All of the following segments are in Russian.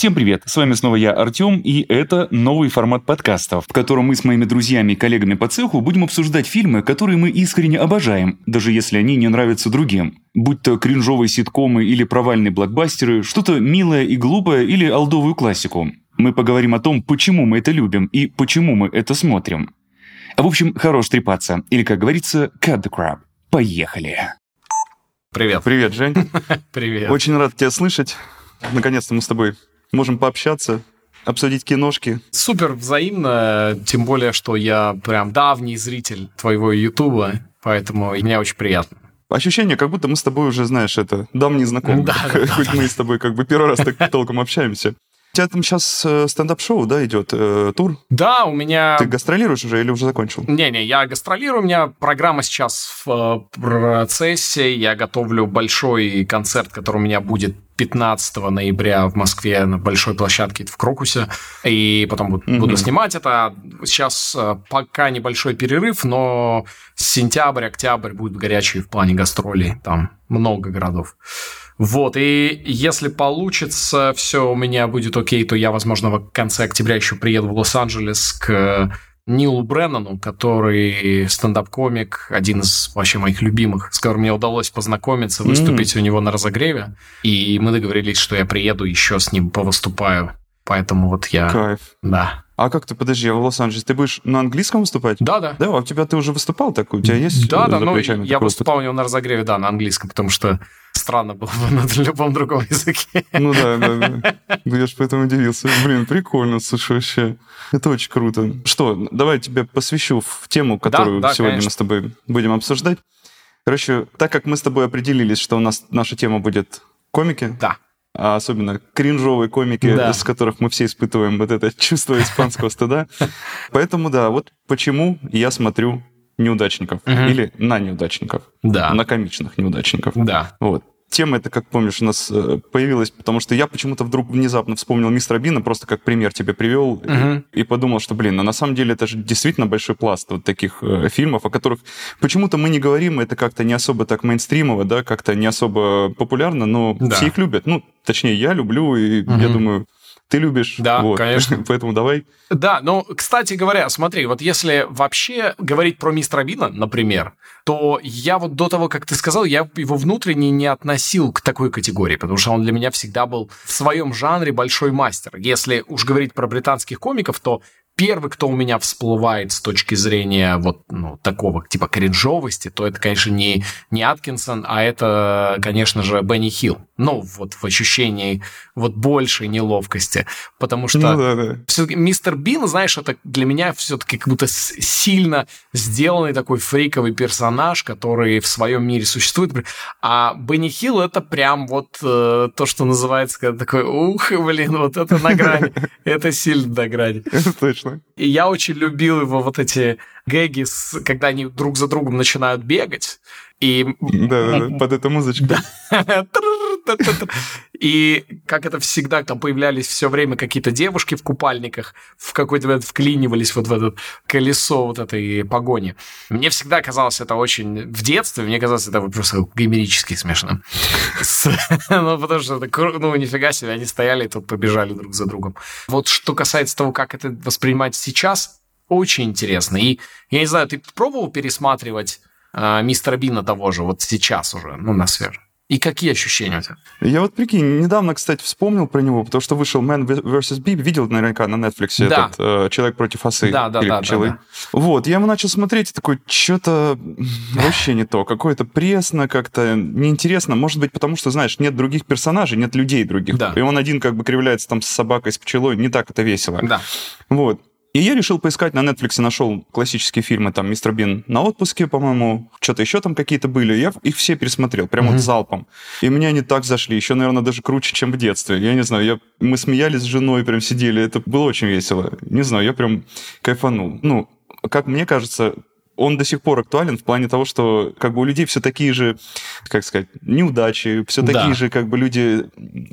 Всем привет, с вами снова я, Артем, и это новый формат подкастов, в котором мы с моими друзьями и коллегами по цеху будем обсуждать фильмы, которые мы искренне обожаем, даже если они не нравятся другим. Будь то кринжовые ситкомы или провальные блокбастеры, что-то милое и глупое или алдовую классику. Мы поговорим о том, почему мы это любим и почему мы это смотрим. В общем, хорош трепаться, или, как говорится, cut the crap. Поехали! Привет. Привет, Жень. Привет. Очень рад тебя слышать. Наконец-то мы с тобой можем пообщаться, обсудить киношки. Супер взаимно, тем более, что я прям давний зритель твоего Ютуба, поэтому мне очень приятно. Ощущение, как будто мы с тобой уже, знаешь, это давние знакомые. Да, да, Хоть да. мы с тобой как бы первый раз так толком общаемся. У тебя там сейчас э, стендап-шоу, да, идет, э, тур? Да, у меня... Ты гастролируешь уже или уже закончил? Не-не, я гастролирую, у меня программа сейчас в процессе, я готовлю большой концерт, который у меня будет 15 ноября в Москве на большой площадке в Крокусе, и потом буду, буду снимать это. Сейчас э, пока небольшой перерыв, но сентябрь, октябрь будет горячий в плане гастролей, там много городов. Вот, и если получится, все у меня будет окей, то я, возможно, в конце октября еще приеду в Лос-Анджелес к Нилу Бреннану, который стендап-комик, один из вообще моих любимых, с которым мне удалось познакомиться, выступить у него на разогреве. И мы договорились, что я приеду еще с ним повыступаю. Поэтому вот я... Кайф. Да. А как ты, подожди, в Лос-Анджелесе ты будешь на английском выступать? Да-да. Да, а у тебя ты уже выступал так? У тебя есть Да, э, да, ну, я такой выступал у него на разогреве, да, на английском, потому что странно было бы на любом другом языке. Ну да, да, да. Ну, Я же поэтому удивился. Блин, прикольно, слушай, вообще. Это очень круто. Что, давай я тебя посвящу в тему, которую да, сегодня конечно. мы с тобой будем обсуждать. Короче, так как мы с тобой определились, что у нас наша тема будет комики, Да. А особенно кринжовые комики, Да. с которых мы все испытываем вот это чувство испанского стыда. Поэтому да, вот почему я смотрю неудачников Мгм. или на неудачников, Да. на комичных неудачников. Да. Вот. Тема эта, как помнишь, у нас э, появилась, потому что я почему-то вдруг внезапно вспомнил мистера Бина, просто как пример тебе привел, Мгм. и подумал, что, блин, ну на самом деле это же действительно большой пласт вот таких э, фильмов, о которых почему-то мы не говорим, это как-то не особо так мейнстримово, да, как-то не особо популярно, но Да. все их любят. Ну, точнее, я люблю, и я Мгм. думаю, ты любишь. Да, Вот. конечно. Поэтому давай. Да, ну, кстати говоря, смотри, вот если вообще говорить про мистера Бина, например, то я вот до того, как ты сказал, я его внутренне не относил к такой категории, потому что он для меня всегда был в своем жанре большой мастер. Если уж говорить про британских комиков, то первый, кто у меня всплывает с точки зрения вот ну, такого типа кринжовости, то это, конечно, не, не Аткинсон, а это, конечно же, Бенни Хилл. Ну, вот в ощущении вот большей неловкости, потому что Ну да, да. все-таки мистер Бин, знаешь, это для меня все-таки как будто сильно сделанный такой фриковый персонаж, который в своем мире существует. А Бенни Хилл это прям вот э, то, что называется, когда такой, ух, блин, вот это на грани, это сильно на грани. Это точно. И я очень любил его вот эти гэги, когда они друг за другом начинают бегать. И Да. Под эту музычку. и как это всегда, там появлялись все время какие-то девушки в купальниках, в какой-то момент вклинивались вот в это колесо вот этой погони. Мне всегда казалось это очень... В детстве мне казалось это просто гомерически смешно. Ну, потому что, ну, нифига себе, они стояли и тут побежали друг за другом. Вот что касается того, как это воспринимать сейчас, очень интересно. И, я не знаю, ты пробовал пересматривать а, мистера Бина того же вот сейчас уже, ну, на свежем? И какие ощущения у тебя? Я вот прикинь, недавно, кстати, вспомнил про него, потому что вышел Man vs. Bee, видел наверняка на Netflix Да. этот э, «Человек против осы». Да, да, или да, «Пчелы». да, Вот, я его начал смотреть, и такой, что-то вообще не то, какое-то пресно, как-то неинтересно, может быть, потому что, знаешь, нет других персонажей, нет людей других, Да. и он один как бы кривляется там с собакой, с пчелой, не так это весело. Да. Вот. И я решил поискать на Netflix, нашел классические фильмы, там, «Мистер Бин на отпуске», по-моему, что-то еще там какие-то были. Я их все пересмотрел, прям Мгм. вот залпом. И мне они так зашли, еще, наверное, даже круче, чем в детстве. Я не знаю, я... мы смеялись с женой, прям сидели, это было очень весело. Не знаю, я прям кайфанул. Ну, как мне кажется, он до сих пор актуален в плане того, что как бы у людей все такие же, как сказать, неудачи, все Да. такие же как бы люди,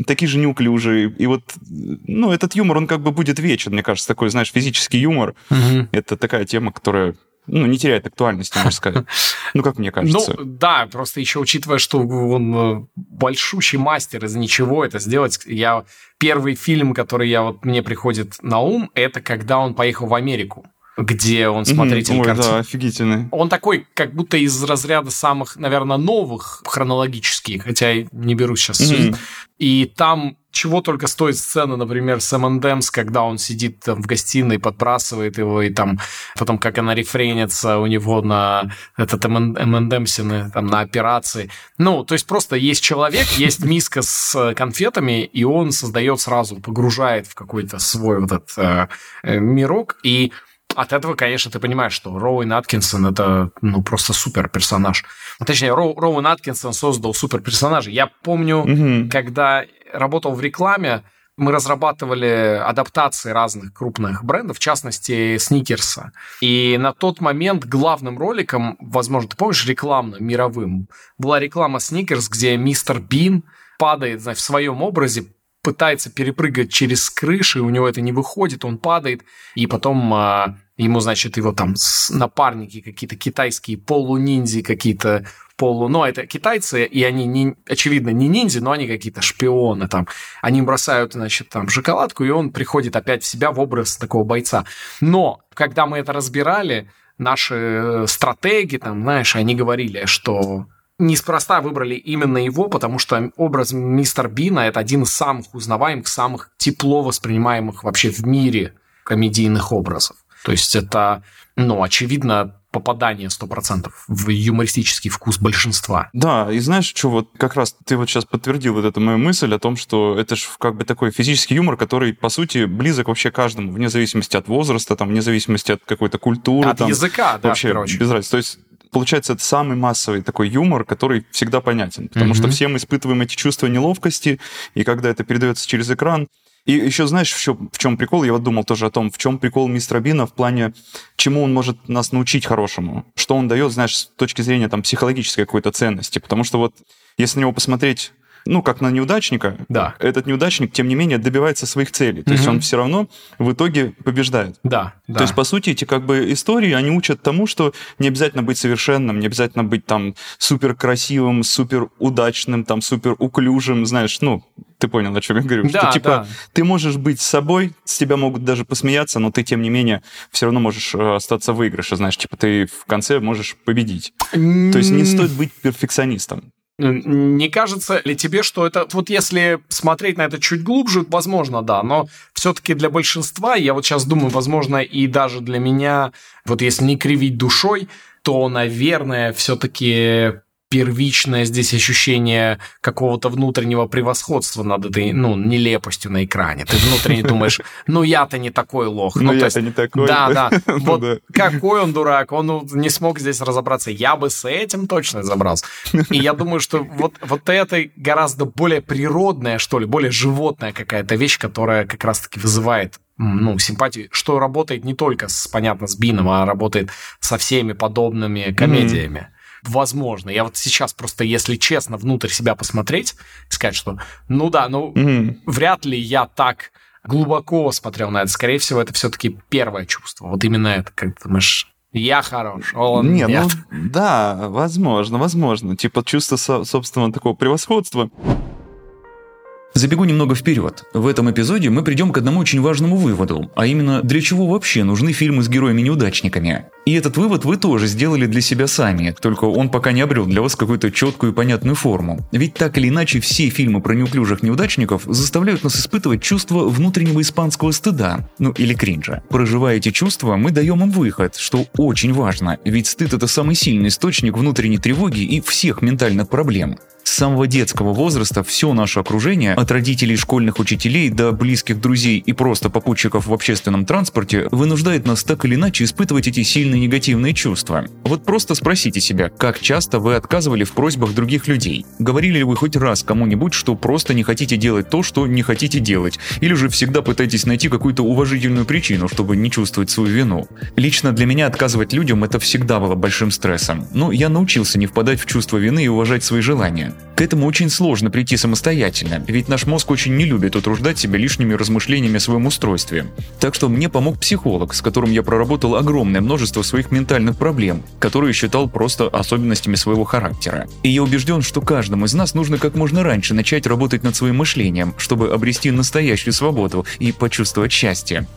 такие же неуклюжие. И вот, ну, этот юмор, он как бы будет вечен, мне кажется, такой, знаешь, физический юмор. Мгм. Это такая тема, которая ну, не теряет актуальности, можно сказать. Ну, как мне кажется. Ну, да, просто еще учитывая, что он э, большущий мастер из ничего это сделать. Я первый фильм, который я вот мне приходит на ум, это когда он поехал в Америку где он смотритель mm-hmm. Ой, картин. да, офигительный. Он такой, как будто из разряда самых, наверное, новых хронологических, хотя я не беру сейчас mm-hmm. И там чего только стоит сцена, например, с M&M's, когда он сидит там в гостиной, подбрасывает его, и там потом как она рефренится у него на этот M&M's там, на операции. Ну, то есть просто есть человек, есть миска с конфетами, и он создает сразу, погружает в какой-то свой вот этот э, э мирок, и от этого, конечно, ты понимаешь, что Роуэн Аткинсон — это, ну, просто супер персонаж. Точнее, Роу, Роуэн Аткинсон создал супер персонажа. Я помню, угу. когда работал в рекламе, мы разрабатывали адаптации разных крупных брендов, в частности, Сникерса. И на тот момент главным роликом, возможно, ты помнишь, рекламным, мировым, была реклама Сникерс, где мистер Бин падает знаешь, в своем образе, пытается перепрыгать через крыши, у него это не выходит, он падает, и потом а, ему, значит, его там напарники какие-то китайские полу-ниндзи, какие-то полу... Ну, это китайцы, и они, не, очевидно, не ниндзя, но они какие-то шпионы там. Они бросают, значит, там шоколадку, и он приходит опять в себя в образ такого бойца. Но, когда мы это разбирали, наши э, стратеги, там, знаешь, они говорили, что неспроста выбрали именно его, потому что образ мистер Бина это один из самых узнаваемых, самых тепло воспринимаемых вообще в мире комедийных образов. То есть это, ну, очевидно, попадание 100% в юмористический вкус большинства. Да, и знаешь, что вот как раз ты вот сейчас подтвердил вот эту мою мысль о том, что это же как бы такой физический юмор, который, по сути, близок вообще каждому, вне зависимости от возраста, там, вне зависимости от какой-то культуры. От там, языка, да, вообще без разницы. То есть получается, это самый массовый такой юмор, который всегда понятен, потому mm-hmm. что все мы испытываем эти чувства неловкости, и когда это передается через экран, и еще знаешь, в чем, прикол? Я вот думал тоже о том, в чем прикол мистера Бина в плане, чему он может нас научить хорошему, что он дает, знаешь, с точки зрения там психологической какой-то ценности. Потому что вот если на него посмотреть ну, как на неудачника, да. этот неудачник, тем не менее, добивается своих целей. То угу. есть он все равно в итоге побеждает. Да, да. То есть, по сути, эти как бы истории, они учат тому, что не обязательно быть совершенным, не обязательно быть там супер красивым, супер удачным, там супер уклюжим, знаешь, ну, ты понял, о чем я говорю. Да, что, типа, да. ты можешь быть собой, с тебя могут даже посмеяться, но ты, тем не менее, все равно можешь э, остаться в выигрыше, знаешь, типа, ты в конце можешь победить. То есть не стоит быть перфекционистом. Не кажется ли тебе, что это... Вот если смотреть на это чуть глубже, возможно, да, но все-таки для большинства, я вот сейчас думаю, возможно, и даже для меня, вот если не кривить душой, то, наверное, все-таки первичное здесь ощущение какого-то внутреннего превосходства над этой, ну, нелепостью на экране. Ты внутренне думаешь, ну, я-то не такой лох. Ну, ну я-то не такой. Да, да. Ну вот какой он дурак, он не смог здесь разобраться. Я бы с этим точно разобрался. И я думаю, что вот, вот это гораздо более природная, что ли, более животная какая-то вещь, которая как раз-таки вызывает ну, симпатию, что работает не только, с, понятно, с Бином, а работает со всеми подобными комедиями. Mm-hmm возможно. Я вот сейчас просто, если честно, внутрь себя посмотреть, сказать, что, ну да, ну, mm-hmm. вряд ли я так глубоко смотрел на это. Скорее всего, это все-таки первое чувство. Вот именно это, как ты думаешь, я хорош, он не, нет. Ну, да, возможно, возможно. Типа чувство собственного такого превосходства. Забегу немного вперед. В этом эпизоде мы придем к одному очень важному выводу, а именно, для чего вообще нужны фильмы с героями-неудачниками. И этот вывод вы тоже сделали для себя сами, только он пока не обрел для вас какую-то четкую и понятную форму. Ведь так или иначе все фильмы про неуклюжих неудачников заставляют нас испытывать чувство внутреннего испанского стыда, ну или кринжа. Проживая эти чувства, мы даем им выход, что очень важно, ведь стыд это самый сильный источник внутренней тревоги и всех ментальных проблем. С самого детского возраста все наше окружение, от родителей школьных учителей до близких друзей и просто попутчиков в общественном транспорте, вынуждает нас так или иначе испытывать эти сильные негативные чувства. Вот просто спросите себя, как часто вы отказывали в просьбах других людей? Говорили ли вы хоть раз кому-нибудь, что просто не хотите делать то, что не хотите делать? Или же всегда пытаетесь найти какую-то уважительную причину, чтобы не чувствовать свою вину? Лично для меня отказывать людям это всегда было большим стрессом. Но я научился не впадать в чувство вины и уважать свои желания. К этому очень сложно прийти самостоятельно, ведь наш мозг очень не любит утруждать себя лишними размышлениями о своем устройстве. Так что мне помог психолог, с которым я проработал огромное множество своих ментальных проблем, которые считал просто особенностями своего характера. И я убежден, что каждому из нас нужно как можно раньше начать работать над своим мышлением, чтобы обрести настоящую свободу и почувствовать счастье.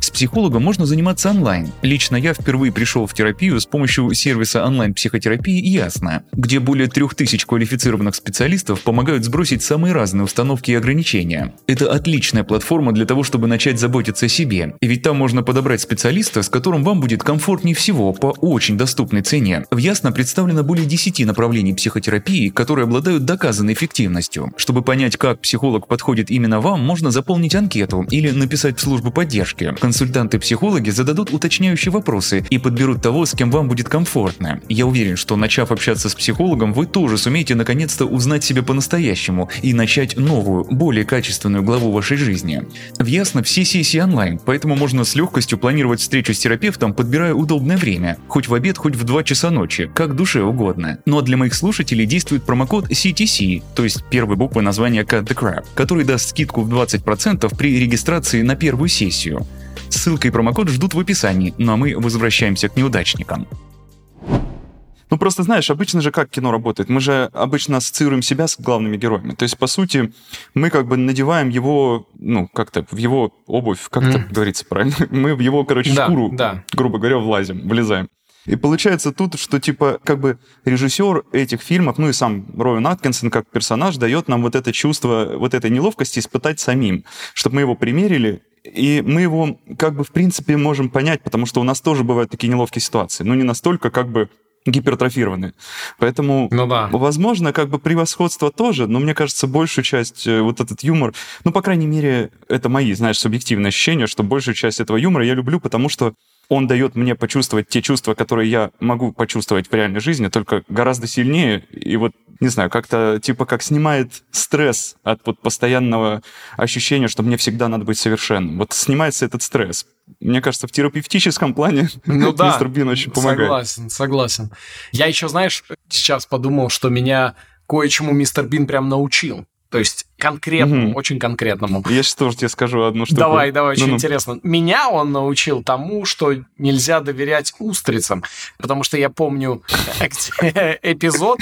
С психологом можно заниматься онлайн. Лично я впервые пришел в терапию с помощью сервиса онлайн-психотерапии «Ясно», где более трех тысяч квалифицированных специалистов помогают сбросить самые разные установки и ограничения. Это отличная платформа для того, чтобы начать заботиться о себе. Ведь там можно подобрать специалиста, с которым вам будет комфортнее всего по очень доступной цене. В «Ясно» представлено более 10 направлений психотерапии, которые обладают доказанной эффективностью. Чтобы понять, как психолог подходит именно вам, можно заполнить анкету или написать в службу поддержки. Консультанты-психологи зададут уточняющие вопросы и подберут того, с кем вам будет комфортно. Я уверен, что начав общаться с психологом, вы тоже сумеете наконец-то узнать себя по-настоящему и начать новую, более качественную главу вашей жизни. В Ясно все сессии онлайн, поэтому можно с легкостью планировать встречу с терапевтом, подбирая удобное время, хоть в обед, хоть в 2 часа ночи, как душе угодно. Ну а для моих слушателей действует промокод CTC, то есть первой буквы названия Cut the Crap, который даст скидку в 20% при регистрации на первую сессию. Ссылка и промокод ждут в описании, ну а мы возвращаемся к неудачникам. Ну, просто знаешь, обычно же как кино работает? Мы же обычно ассоциируем себя с главными героями. То есть, по сути, мы как бы надеваем его, ну, как-то в его обувь, как mm. говорится правильно? Мы в его, короче, да, шкуру, да. грубо говоря, влазим, влезаем. И получается тут, что типа как бы режиссер этих фильмов, ну и сам Роуэн Аткинсон как персонаж дает нам вот это чувство, вот этой неловкости испытать самим, чтобы мы его примерили и мы его, как бы, в принципе, можем понять, потому что у нас тоже бывают такие неловкие ситуации. Но не настолько, как бы, гипертрофированы. Поэтому, ну да. возможно, как бы превосходство тоже, но мне кажется, большую часть, э, вот этот юмор, ну, по крайней мере, это мои, знаешь, субъективные ощущения, что большую часть этого юмора я люблю, потому что он дает мне почувствовать те чувства, которые я могу почувствовать в реальной жизни, только гораздо сильнее. И вот, не знаю, как-то типа как снимает стресс от вот постоянного ощущения, что мне всегда надо быть совершенным. Вот снимается этот стресс. Мне кажется, в терапевтическом плане ну, да, мистер Бин очень помогает. Согласен, согласен. Я еще, знаешь, сейчас подумал, что меня кое-чему мистер Бин прям научил. То есть конкретному, угу. очень конкретному. Я сейчас тоже тебе скажу одну штуку. Давай, давай, очень ну, интересно. Меня он научил тому, что нельзя доверять устрицам, потому что я помню эпизод,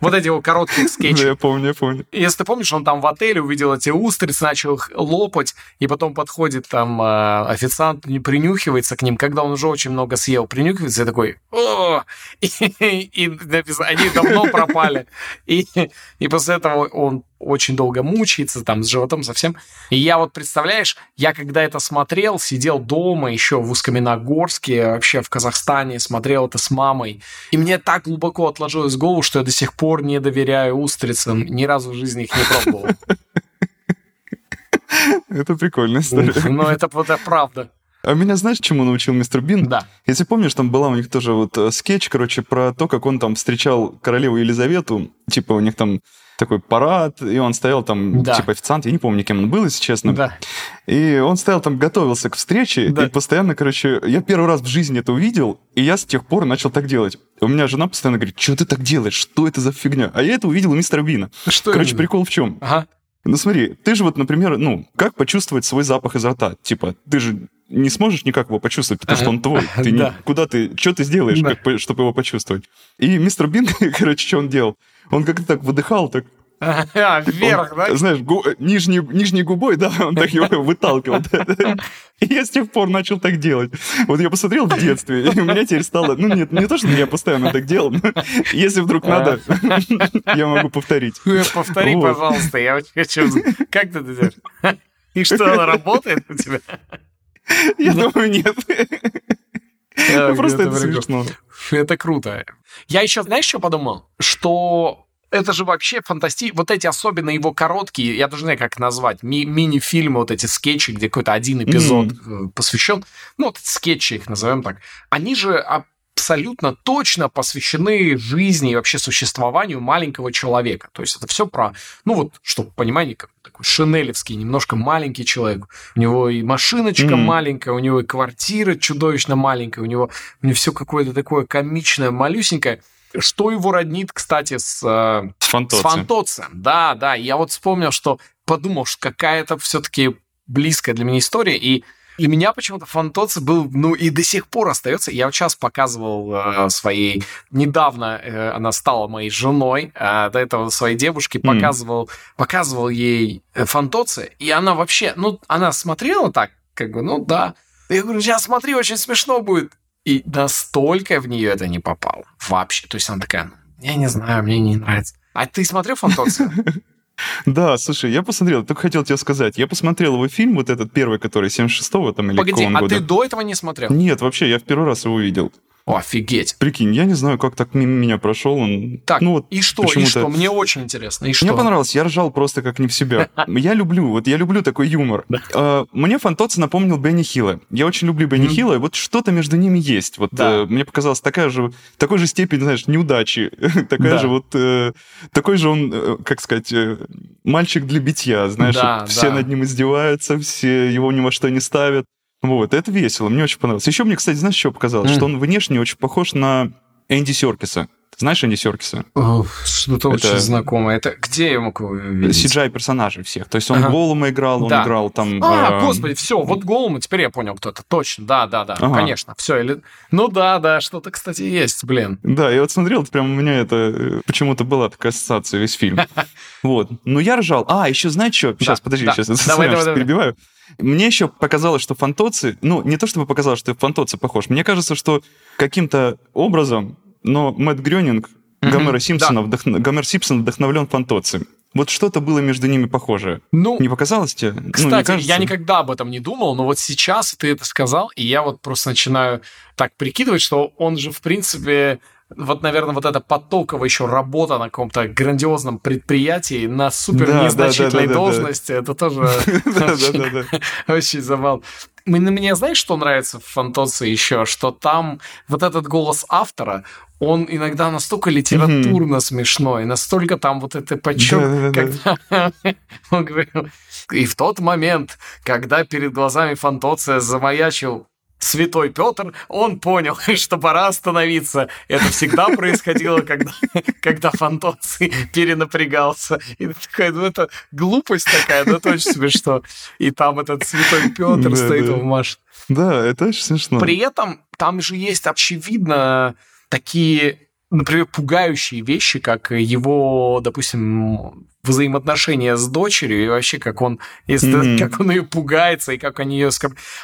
вот эти его короткие скетчи. Да, я помню, я помню. Если ты помнишь, он там в отеле увидел эти устрицы, начал их лопать, и потом подходит там э, официант, принюхивается к ним, когда он уже очень много съел, принюхивается и такой, о, и, они давно пропали. И после этого он очень долго мучается, там, с животом совсем. И я вот, представляешь, я когда это смотрел, сидел дома еще в Ускаменогорске, вообще в Казахстане, смотрел это с мамой. И мне так глубоко отложилось в голову, что я до сих пор не доверяю устрицам, ни разу в жизни их не пробовал. Это прикольная история. Ну, это это правда. А меня знаешь, чему научил мистер Бин? Да. Если помнишь, там была у них тоже вот э, скетч, короче, про то, как он там встречал королеву Елизавету. Типа у них там такой парад, и он стоял там, да. типа официант, я не помню, кем он был, если честно. Да. И он стоял там, готовился к встрече, да. и постоянно, короче, я первый раз в жизни это увидел, и я с тех пор начал так делать. У меня жена постоянно говорит, что ты так делаешь, что это за фигня? А я это увидел у мистера Бина. Что Короче, именно? прикол в чем? Ага. Ну смотри, ты же вот, например, ну, как почувствовать свой запах изо рта? Типа, ты же не сможешь никак его почувствовать, потому что он твой. Ты не, куда ты, что ты сделаешь, как, чтобы его почувствовать? И мистер Бин, короче, что он делал? Он как-то так выдыхал, так а, вверх, он, да? Знаешь, гу, нижней, нижней губой, да, он так его выталкивал. И я с тех пор начал так делать. Вот я посмотрел в детстве, и у меня теперь стало... Ну, нет, не то, что я постоянно так делал, но если вдруг надо, я могу повторить. Повтори, пожалуйста, я очень хочу... Как ты это делаешь? И что, она работает у тебя? Я думаю, нет. Просто это смешно. Это круто. Я еще, знаешь, что подумал? Что это же вообще фантасти... Вот эти особенно его короткие, я даже не знаю, как назвать, ми- мини-фильмы, вот эти скетчи, где какой-то один эпизод mm-hmm. посвящен, ну, вот скетчи их назовем так, они же абсолютно точно посвящены жизни и вообще существованию маленького человека. То есть это все про, ну вот, чтобы понимание, как такой шинелевский, немножко маленький человек. У него и машиночка mm-hmm. маленькая, у него и квартира чудовищно маленькая, у него, у него все какое-то такое комичное, малюсенькое. Что его роднит, кстати, с, э, с, Фантоци. с Фантоцем. Да, да. Я вот вспомнил, что подумал, что какая-то все-таки близкая для меня история. И Для меня почему-то Фантоци был, ну и до сих пор остается. Я вот сейчас показывал э, своей, недавно э, она стала моей женой, э, до этого своей девушке показывал, mm. показывал ей э, Фантоци, и она вообще, ну, она смотрела так, как бы, ну да. Я говорю, сейчас смотри, очень смешно будет. И настолько в нее это не попало. Вообще. То есть она такая, я не знаю, мне не нравится. А ты смотрел Фантоци? Да, слушай, я посмотрел, только хотел тебе сказать, я посмотрел его фильм, вот этот первый, который 76-го там или Погоди, а года. ты до этого не смотрел? Нет, вообще, я в первый раз его видел. Офигеть. Прикинь, я не знаю, как так мимо меня прошел он. Так, ну, вот и что, и что? Мне очень интересно, и что? Мне понравилось, я ржал просто как не в себя. Я люблю, вот я люблю такой юмор. А, мне Фантоци напомнил Бенни Хилла. Я очень люблю Бенни Хилла, и вот что-то между ними есть. Вот э, мне показалось такая же, такой же степень, знаешь, неудачи. такая же вот, э, такой же он, э, как сказать, мальчик для битья, знаешь, все над ним издеваются, все его ни во что не ставят. Вот, это весело, мне очень понравилось. Еще мне, кстати, знаешь, что показалось? Mm. Что он внешне очень похож на Энди Серкиса. Ты знаешь Энди Серкиса? Что-то это... очень знакомое. Это где я мог его видеть? CGI персонажей всех. То есть он ага. Голума играл, он да. играл там... А, э... господи, все, вот Голума, теперь я понял, кто это. Точно, да, да, да, ага. конечно. Все, или... Ну да, да, что-то, кстати, есть, блин. Да, я вот смотрел, прям у меня это э, почему-то была такая ассоциация весь фильм. Вот. Ну я ржал. А, еще знаете что? Сейчас, подожди, сейчас перебиваю. Мне еще показалось, что фантоци, ну, не то чтобы показалось, что фантоци похож, мне кажется, что каким-то образом, но Мэтт Грёнинг, mm-hmm, Гомера Симпсона, да. вдохно... Гомер Симпсон вдохновлен фантоци. Вот что-то было между ними похожее. Ну, не показалось тебе? Кстати, ну, я никогда об этом не думал, но вот сейчас ты это сказал, и я вот просто начинаю так прикидывать, что он же, в принципе, вот, наверное, вот эта потоковая еще работа на каком-то грандиозном предприятии на супер да, незначительной да, да, должности, это тоже очень забавно. Мне, знаешь, что нравится в Фантоце еще? Что там вот этот голос автора, он иногда настолько литературно смешной, настолько там вот это почет, когда он говорил, и в тот момент, когда перед глазами Фантоция замаячил святой Петр, он понял, что пора остановиться. Это всегда происходило, когда, когда Фантоций перенапрягался. И такая, ну это глупость такая, но это очень смешно. И там этот святой Петр да, стоит, да. машет. Да, это очень смешно. При этом там же есть, очевидно, такие например, пугающие вещи, как его, допустим, взаимоотношения с дочерью и вообще как он, mm-hmm. как он ее пугается и как они ее...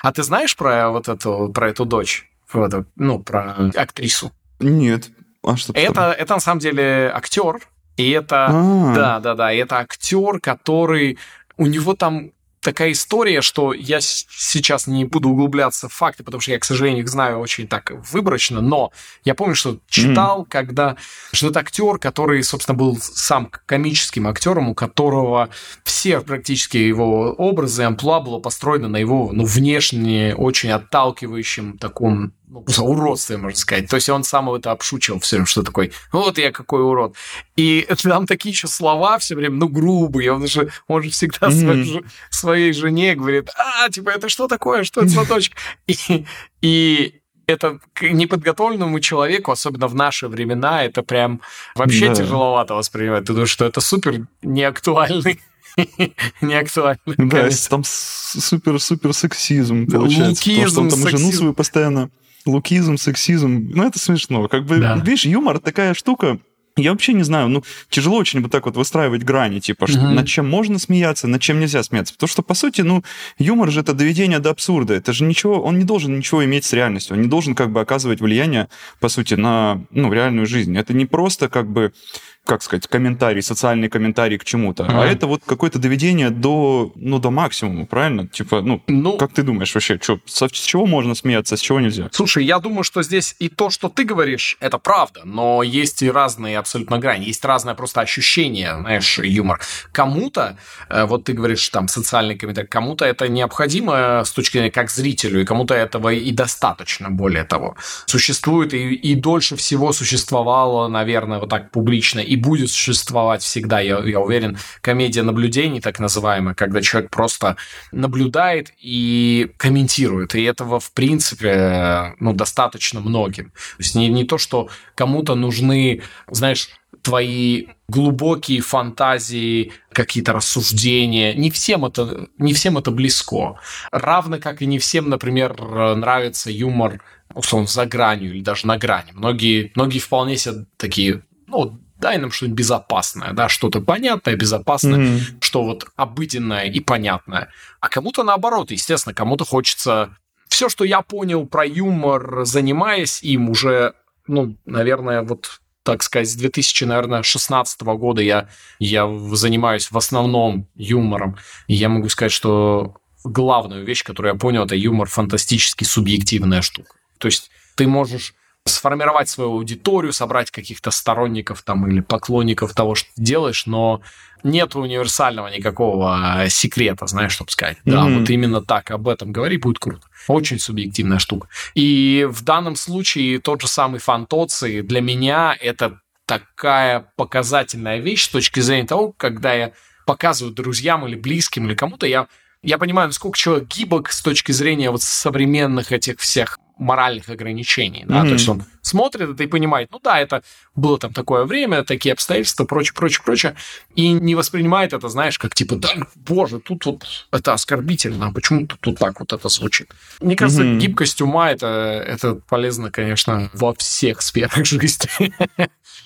А ты знаешь про вот эту, про эту дочь? Вот, ну, про актрису? Нет. А что это, это на самом деле актер, и это, А-а-а. да, да, да, это актер, который у него там такая история, что я сейчас не буду углубляться в факты, потому что я, к сожалению, их знаю очень так выборочно, но я помню, что читал, mm. когда что это актер, который, собственно, был сам комическим актером, у которого все практически его образы, амплуа было построено на его, ну, внешне очень отталкивающем таком ну, уродстве, можно сказать. То есть он сам это обшучивал все время, что такой, вот я какой урод. И там такие еще слова все время, ну, грубые. Он же, он же всегда mm-hmm. своей, жене говорит, а, типа, это что такое, что это за дочка? И, и это к неподготовленному человеку, особенно в наши времена, это прям вообще да. тяжеловато воспринимать. Ты думаешь, что это супер неактуальный не актуально. Да, там супер-супер сексизм получается. Лукизм, потому что он там жену свою постоянно лукизм, сексизм. Ну, это смешно. Как бы, да. видишь, юмор такая штука, я вообще не знаю, ну, тяжело очень вот так вот выстраивать грани, типа, что, над чем можно смеяться, над чем нельзя смеяться. Потому что, по сути, ну, юмор же это доведение до абсурда. Это же ничего, он не должен ничего иметь с реальностью. Он не должен как бы оказывать влияние, по сути, на, ну, реальную жизнь. Это не просто как бы как сказать, комментарий, социальный комментарий к чему-то, mm-hmm. а это вот какое-то доведение до, ну, до максимума, правильно? Типа, ну, ну как ты думаешь вообще, что, с чего можно смеяться, с чего нельзя? Слушай, я думаю, что здесь и то, что ты говоришь, это правда, но есть и разные абсолютно грани, есть разное просто ощущение, знаешь, юмор. Кому-то, э, вот ты говоришь, там, социальный комментарий, кому-то это необходимо с точки зрения как зрителю, и кому-то этого и достаточно, более того. Существует и, и дольше всего существовало, наверное, вот так публично и будет существовать всегда, я, я уверен, комедия наблюдений, так называемая, когда человек просто наблюдает и комментирует. И этого, в принципе, ну, достаточно многим. То есть не, не то, что кому-то нужны, знаешь, твои глубокие фантазии, какие-то рассуждения. Не всем это, не всем это близко. Равно как и не всем, например, нравится юмор условно, за гранью или даже на грани. Многие, многие вполне себе такие, ну, дай нам что-нибудь безопасное, да, что-то понятное, безопасное, mm-hmm. что вот обыденное и понятное. А кому-то наоборот, естественно, кому-то хочется... Все, что я понял про юмор, занимаясь им уже, ну, наверное, вот так сказать, с 2016 года я, я занимаюсь в основном юмором. И я могу сказать, что главную вещь, которую я понял, это юмор фантастически субъективная штука. То есть ты можешь сформировать свою аудиторию, собрать каких-то сторонников там или поклонников того, что ты делаешь, но нет универсального никакого секрета, знаешь, чтобы сказать. Да, mm-hmm. вот именно так об этом говори, будет круто. Очень субъективная штука. И в данном случае тот же самый фантоций для меня это такая показательная вещь с точки зрения того, когда я показываю друзьям или близким или кому-то, я я понимаю, насколько человек гибок с точки зрения вот современных этих всех моральных ограничений, да, mm-hmm. то есть он смотрит это и понимает, ну да, это было там такое время, такие обстоятельства, прочее, прочее, прочее, и не воспринимает это, знаешь, как типа, да, боже, тут вот это оскорбительно, а почему тут так вот это звучит? Мне кажется, mm-hmm. гибкость ума это, это полезно, конечно, во всех сферах жизни.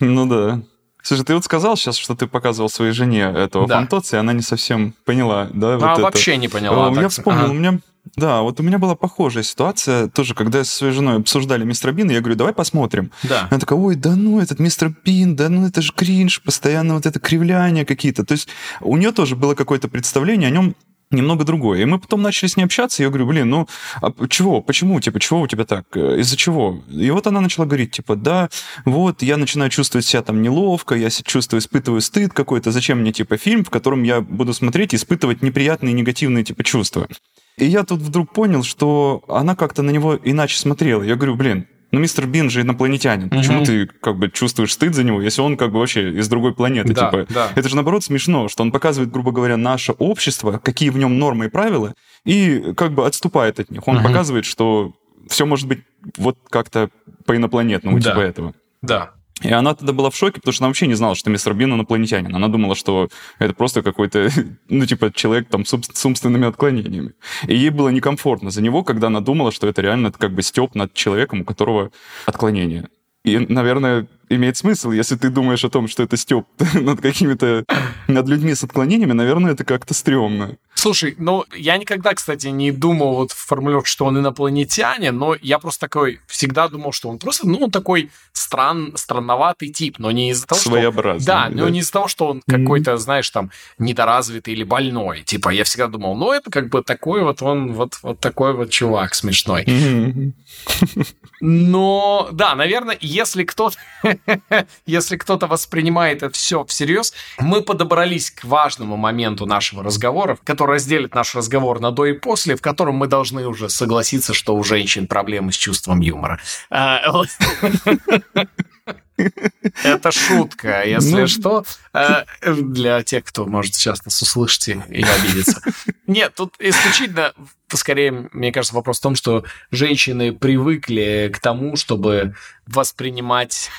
Ну да. Слушай, ты вот сказал сейчас, что ты показывал своей жене этого да. фантоца, и она не совсем поняла, да? А, вот вообще это. не поняла. Я вспомнил, ага. у меня да, вот у меня была похожая ситуация, тоже, когда со своей женой обсуждали мистера Бина, я говорю, давай посмотрим. Да. Она такая, ой, да ну, этот мистер Бин, да ну, это же кринж, постоянно вот это кривляние какие-то. То есть у нее тоже было какое-то представление о нем немного другое. И мы потом начали с ней общаться, и я говорю, блин, ну, а чего, почему, типа, чего у тебя так, из-за чего? И вот она начала говорить, типа, да, вот, я начинаю чувствовать себя там неловко, я чувствую, испытываю стыд какой-то, зачем мне, типа, фильм, в котором я буду смотреть и испытывать неприятные, негативные, типа, чувства. И я тут вдруг понял, что она как-то на него иначе смотрела. Я говорю, блин, ну мистер Бин же инопланетянин. Угу. Почему ты как бы чувствуешь стыд за него, если он как бы вообще из другой планеты? Да, типа, да. Это же наоборот смешно, что он показывает, грубо говоря, наше общество, какие в нем нормы и правила, и как бы отступает от них. Он угу. показывает, что все может быть вот как-то по-инопланетному, да. типа этого. Да. И она тогда была в шоке, потому что она вообще не знала, что мистер Бин инопланетянин. Она думала, что это просто какой-то, ну, типа, человек там с умственными отклонениями. И ей было некомфортно за него, когда она думала, что это реально как бы степ над человеком, у которого отклонение. И, наверное, имеет смысл, если ты думаешь о том, что это степ над какими-то, над людьми с отклонениями, наверное, это как-то стрёмно. Слушай, ну, я никогда, кстати, не думал вот в формулировке, что он инопланетянин, но я просто такой всегда думал, что он просто, ну, он такой стран, странноватый тип, но не из-за того, Своеобразный. что... Да, да, но не из-за того, что он mm-hmm. какой-то, знаешь, там, недоразвитый или больной. Типа, я всегда думал, ну, это как бы такой вот он, вот, вот такой вот чувак смешной. Mm-hmm. Но, да, наверное, если кто-то если кто-то воспринимает это все всерьез, мы подобрались к важному моменту нашего разговора, который разделит наш разговор на до и после, в котором мы должны уже согласиться, что у женщин проблемы с чувством юмора. Это шутка, если ну... что, э, для тех, кто может сейчас нас услышать и обидеться. Нет, тут исключительно, скорее, мне кажется, вопрос в том, что женщины привыкли к тому, чтобы воспринимать,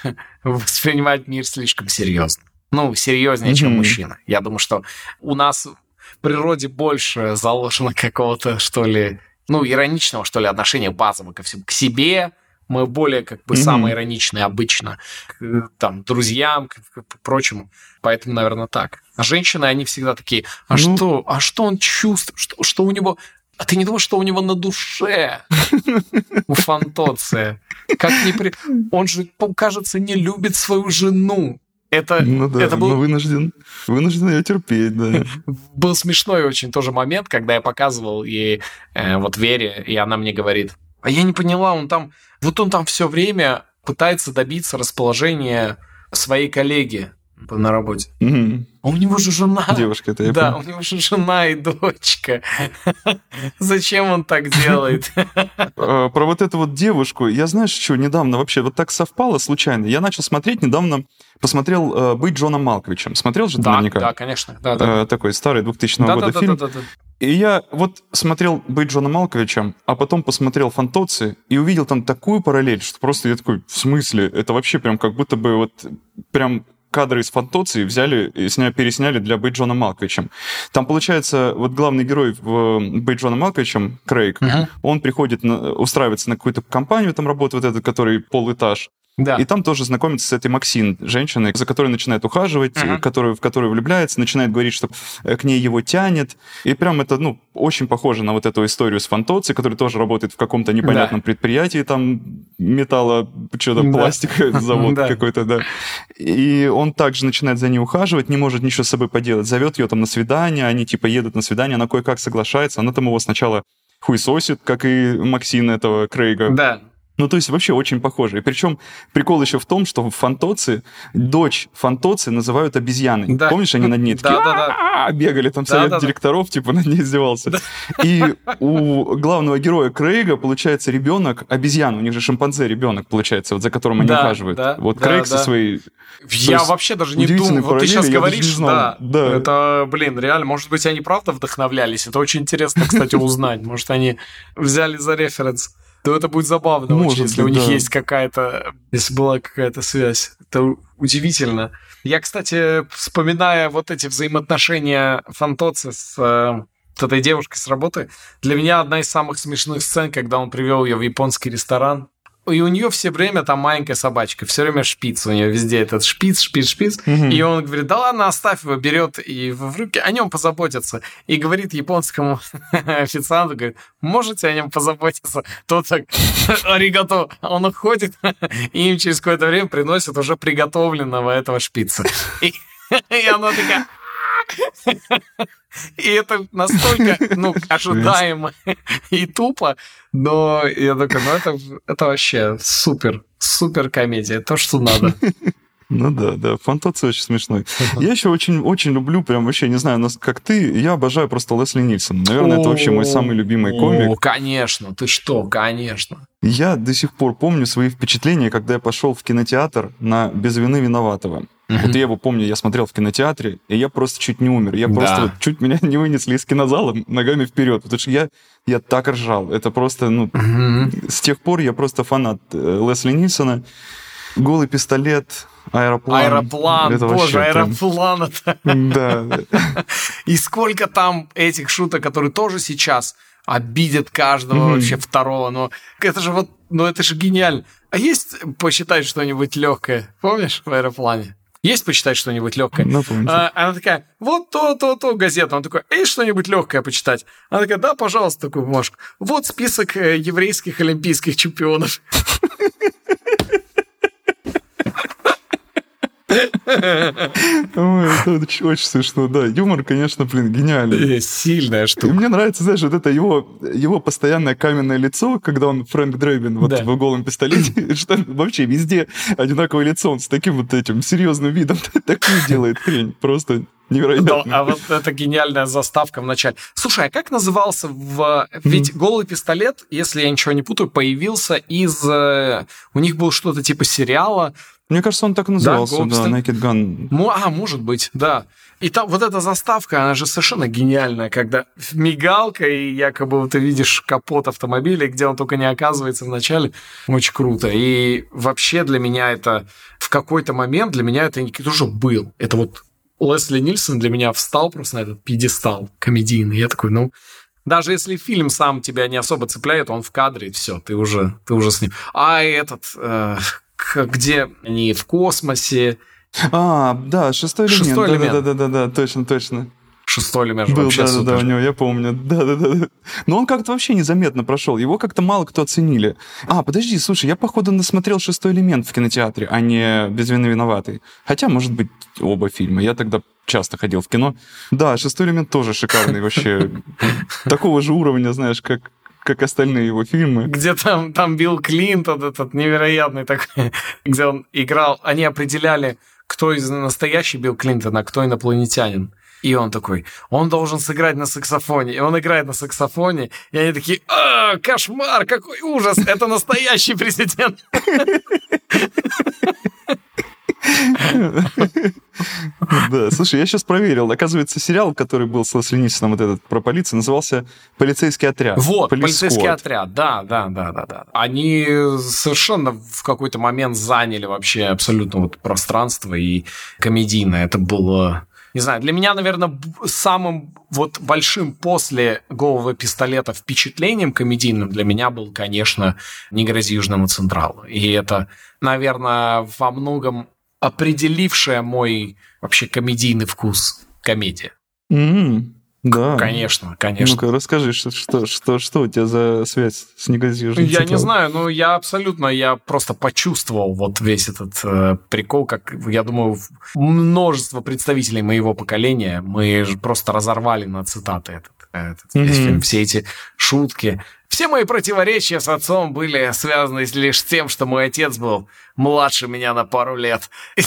воспринимать мир слишком серьезно. Ну, серьезнее, чем мужчина. Я думаю, что у нас в природе больше заложено какого-то, что ли, ну, ироничного, что ли, отношения базового ко всему, к себе, мы более как бы mm-hmm. самые ироничные обычно к там друзьям, к, к, прочему. Поэтому, наверное, так. А женщины, они всегда такие, а ну... что, а что он чувствует, что, что у него... А ты не думаешь, что у него на душе у Фантоция? Как не при... Он же, кажется, не любит свою жену. Это, ну да, это был... вынужден, вынужден ее терпеть, да. был смешной очень тоже момент, когда я показывал ей э, вот Вере, и она мне говорит, а я не поняла, он там, вот он там все время пытается добиться расположения своей коллеги на работе. Угу. А у него же жена. Девушка это я Да, понял. у него же жена и дочка. Зачем он так делает? А, про вот эту вот девушку, я знаешь, что недавно вообще вот так совпало случайно. Я начал смотреть недавно, посмотрел э, «Быть Джоном Малковичем». Смотрел же наверняка? Да, конечно. Э, такой старый 2000 да, года да, фильм. И я вот смотрел «Быть Джоном Малковичем», а потом посмотрел «Фантоци» и увидел там такую параллель, что просто я такой, в смысле? Это вообще прям как будто бы вот прям кадры из фантоции взяли и сня, пересняли для Быть Джона Малковичем. Там, получается, вот главный герой в Быть Джона Малковичем, Крейг, uh-huh. он приходит, на, устраивается на какую-то компанию, там работает вот этот, который полэтаж, да. И там тоже знакомится с этой Максин, женщиной, за которой начинает ухаживать, uh-huh. которую, в которую влюбляется, начинает говорить, что э, к ней его тянет. И прям это, ну, очень похоже на вот эту историю с Фантоци, который тоже работает в каком-то непонятном да. предприятии, там металла, что-то да. пластика, завод какой-то, да. И он также начинает за ней ухаживать, не может ничего с собой поделать, зовет ее там на свидание, они типа едут на свидание, она кое-как соглашается, она там его сначала хуесосит, как и Максин этого Крейга. Да. Ну, то есть вообще очень похоже. И причем прикол еще в том, что в Фантоци дочь Фантоци называют обезьяной. Да. Помнишь, они над ней такие да, да, да. бегали, там совет да, директоров, типа над ней издевался. Да. И у главного героя Крейга, получается, ребенок обезьяна. У них же шимпанзе ребенок, получается, вот за которым они да, ухаживают. Да, вот да, Крейг да. со своей... Я вообще даже не думаю. Вот ты сейчас говоришь, да, да. Это, блин, реально, может быть, они правда вдохновлялись. Это очень интересно, кстати, узнать. Может, они взяли за референс то это будет забавно Может очень, если быть, у них да. есть какая-то, если была какая-то связь. Это удивительно. Я, кстати, вспоминая вот эти взаимоотношения Фантоца с э, с этой девушкой с работы, для меня одна из самых смешных сцен, когда он привел ее в японский ресторан, и у нее все время там маленькая собачка, все время шпиц, у нее везде этот шпиц, шпиц, шпиц. Угу. И он говорит, да ладно, оставь его, берет и в руки, о нем позаботятся. И говорит японскому официанту, говорит, можете о нем позаботиться? Тот так, аригато. Он уходит, и им через какое-то время приносят уже приготовленного этого шпица. И, и она такая, и это настолько, ну, ожидаемо и тупо, но я такой, ну, это, это вообще супер, супер комедия, то, что надо. Ну да, да, Фантоци очень смешной. Я еще очень, очень люблю, прям вообще, не знаю, как ты, я обожаю просто Лесли Нильсон. Наверное, это вообще мой самый любимый комик. О, конечно, ты что, конечно. Я до сих пор помню свои впечатления, когда я пошел в кинотеатр на «Без вины виноватого». Uh-huh. Вот я его помню, я смотрел в кинотеатре, и я просто чуть не умер. Я да. просто вот, чуть меня не вынесли из кинозала ногами вперед, потому что я, я так ржал. Это просто, ну, uh-huh. с тех пор я просто фанат э, Лесли Нильсона. Голый пистолет, аэроплан. Аэроплан, это боже, аэроплан это. Да. И сколько там этих шуток, которые тоже сейчас обидят каждого вообще второго. Но это же вот, ну это же гениально. А есть посчитать что-нибудь легкое, помнишь, в аэроплане? Есть почитать что-нибудь легкое? Ну, а, она такая, вот то, то, то газета. Он такой, эй, что-нибудь легкое почитать? Она такая, да, пожалуйста, такую бумажку. Вот список э, еврейских олимпийских чемпионов. Ой, это очень смешно, да. Юмор, конечно, блин, гениальный. Сильная штука. И мне нравится, знаешь, вот это его, его постоянное каменное лицо, когда он Фрэнк Дрейбин вот да. в голом пистолете, что вообще везде одинаковое лицо, он с таким вот этим серьезным видом такую делает хрень. Просто Невероятно. Да, а вот это гениальная заставка в начале. Слушай, а как назывался в... Ведь «Голый пистолет», если я ничего не путаю, появился из... Э, у них был что-то типа сериала мне кажется, он так назывался, да, да Naked Gun. А, может быть, да. И там вот эта заставка, она же совершенно гениальная, когда мигалка, и якобы ты видишь капот автомобиля, где он только не оказывается в начале. Очень круто. И вообще для меня это в какой-то момент для меня это тоже был. Это вот Лесли Нильсон для меня встал просто на этот пьедестал комедийный. Я такой, ну, даже если фильм сам тебя не особо цепляет, он в кадре, и все, ты уже, ты уже с ним. А этот, э, где они в космосе. А, да, шестой элемент. Шестой элемент. Да, да, да, да, да, точно, точно. Шестой элемент Был, вообще да, супер. да, да, у него, я помню. Да, да, да. Но он как-то вообще незаметно прошел. Его как-то мало кто оценили. А, подожди, слушай, я, походу, насмотрел шестой элемент в кинотеатре, а не без вины виноватый. Хотя, может быть, оба фильма. Я тогда часто ходил в кино. Да, шестой элемент тоже шикарный вообще. Такого же уровня, знаешь, как как остальные его фильмы. Где там, там Билл Клинтон, этот невероятный такой, где он играл, они определяли, кто из настоящий Билл Клинтон, а кто инопланетянин. И он такой, он должен сыграть на саксофоне. И он играет на саксофоне. И они такие, а, кошмар, какой ужас, это настоящий президент. Да, слушай, я сейчас проверил. Оказывается, сериал, который был с Лесли Нильсоном, вот этот про полицию, назывался «Полицейский отряд». Вот, «Полицейский отряд», да, да, да, да, да. Они совершенно в какой-то момент заняли вообще абсолютно вот пространство и комедийное. Это было не знаю, для меня, наверное, самым вот большим после «Голого пистолета» впечатлением комедийным для меня был, конечно, «Не грози Южному Централу». И это, наверное, во многом определившая мой вообще комедийный вкус комедия. Mm-hmm. Да. Конечно, конечно. Ну-ка, расскажи, что, что, что, что у тебя за связь с негативом? Я не знаю, но я абсолютно, я просто почувствовал вот весь этот э, прикол, как, я думаю, множество представителей моего поколения, мы просто разорвали на цитаты этот, этот mm-hmm. весь фильм, все эти шутки. Все мои противоречия с отцом были связаны лишь с тем, что мой отец был младше меня на пару лет.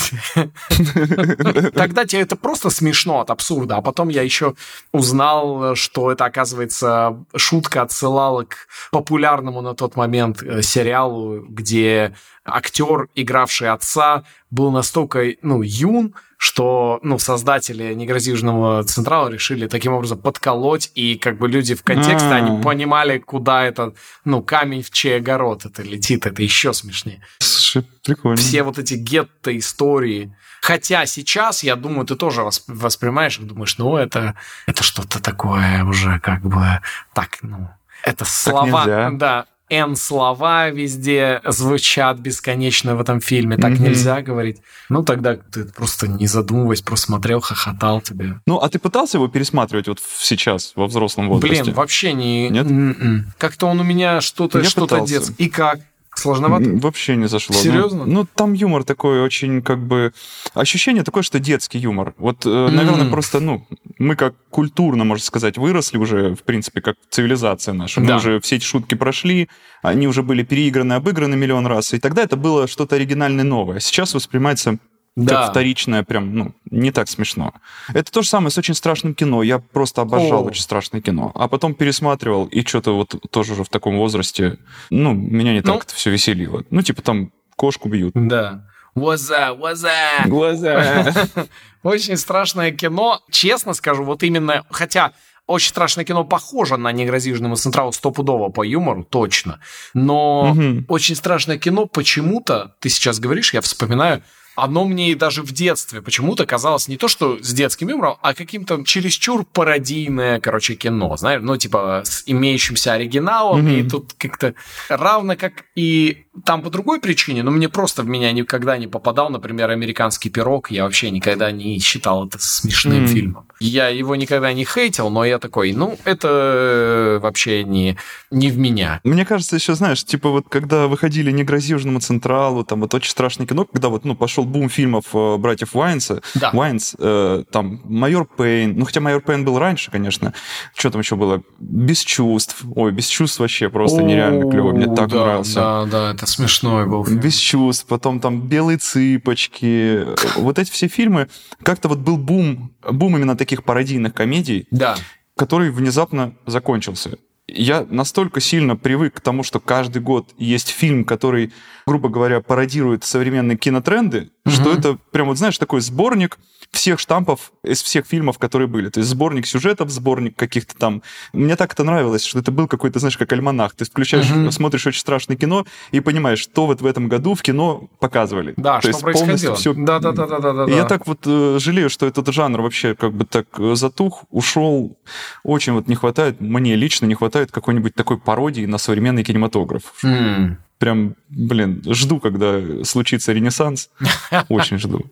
Тогда тебе это просто смешно от абсурда. А потом я еще узнал, что это, оказывается, шутка отсылала к популярному на тот момент э, сериалу, где актер, игравший отца, был настолько, ну, юн, что, ну, создатели негразижного Централа решили таким образом подколоть, и как бы люди в контексте, А-а-а. они понимали, куда это, ну, камень в чей огород это летит, это еще смешнее. Слушай, прикольно. Все вот эти гетто-истории. Хотя сейчас, я думаю, ты тоже воспринимаешь и думаешь, ну, это, это что-то такое уже как бы так, ну, это слова, да, N слова везде звучат бесконечно в этом фильме, так mm-hmm. нельзя говорить. Ну, тогда ты просто не задумываясь, просто смотрел, хохотал тебе. Ну, а ты пытался его пересматривать вот сейчас, во взрослом возрасте? Блин, вообще не... Нет? М-м. Как-то он у меня что-то, что-то детское. И как? Сложновато? Вообще не зашло. Серьезно? Ну, ну, там юмор такой очень, как бы... Ощущение такое, что детский юмор. Вот, э, наверное, mm. просто, ну, мы как культурно, можно сказать, выросли уже, в принципе, как цивилизация наша. Мы да. уже все эти шутки прошли, они уже были переиграны, обыграны миллион раз. И тогда это было что-то оригинальное новое. Сейчас воспринимается да. как вторичное, прям, ну, не так смешно. Это то же самое с очень страшным кино. Я просто обожал О. очень страшное кино. А потом пересматривал, и что-то вот тоже уже в таком возрасте, ну, меня не ну, так это все веселило. Ну, типа там кошку бьют. Да. Глаза, глаза. Глаза. Очень страшное кино. Честно скажу, вот именно, хотя очень страшное кино похоже на «Не Централу» стопудово по юмору, точно. Но угу. очень страшное кино почему-то, ты сейчас говоришь, я вспоминаю, оно мне и даже в детстве почему-то казалось не то, что с детским юмором, а каким-то чересчур пародийное, короче, кино, знаешь, ну, типа, с имеющимся оригиналом, mm-hmm. и тут как-то равно как и там по другой причине, но мне просто в меня никогда не попадал, например, «Американский пирог», я вообще никогда не считал это смешным mm-hmm. фильмом. Я его никогда не хейтил, но я такой, ну, это вообще не, не в меня. Мне кажется, еще, знаешь, типа вот когда выходили «Не грози Южному Централу», там вот очень страшное кино, когда вот, ну, пошел бум фильмов э, братьев Вайнса, да. Вайнс, э, там, «Майор Пейн», ну, хотя «Майор Пейн» был раньше, конечно, что там еще было? «Без чувств», ой, «Без чувств» вообще просто нереально клево, мне так да, нравился. Да, да, это смешной был фильм. «Без чувств», потом там «Белые цыпочки», вот эти все фильмы, как-то вот был бум, бум именно таких пародийных комедий, да. который внезапно закончился я настолько сильно привык к тому, что каждый год есть фильм, который, грубо говоря, пародирует современные кинотренды, угу. что это прям вот, знаешь, такой сборник всех штампов из всех фильмов, которые были. То есть сборник сюжетов, сборник каких-то там... Мне так это нравилось, что это был какой-то, знаешь, как альманах. Ты включаешь, угу. смотришь очень страшное кино и понимаешь, что вот в этом году в кино показывали. Да, То что есть происходило. Все... Да, да, да, да, да, да. Я так вот э, жалею, что этот жанр вообще как бы так э, затух, ушел. Очень вот не хватает, мне лично не хватает какой-нибудь такой пародии на современный кинематограф. Mm прям, блин, жду, когда случится ренессанс. Очень жду.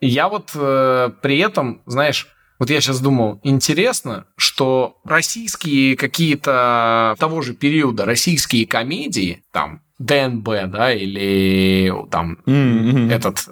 Я вот э, при этом, знаешь, вот я сейчас думал, интересно, что российские какие-то того же периода, российские комедии, там, ДНБ, да, или там mm-hmm. этот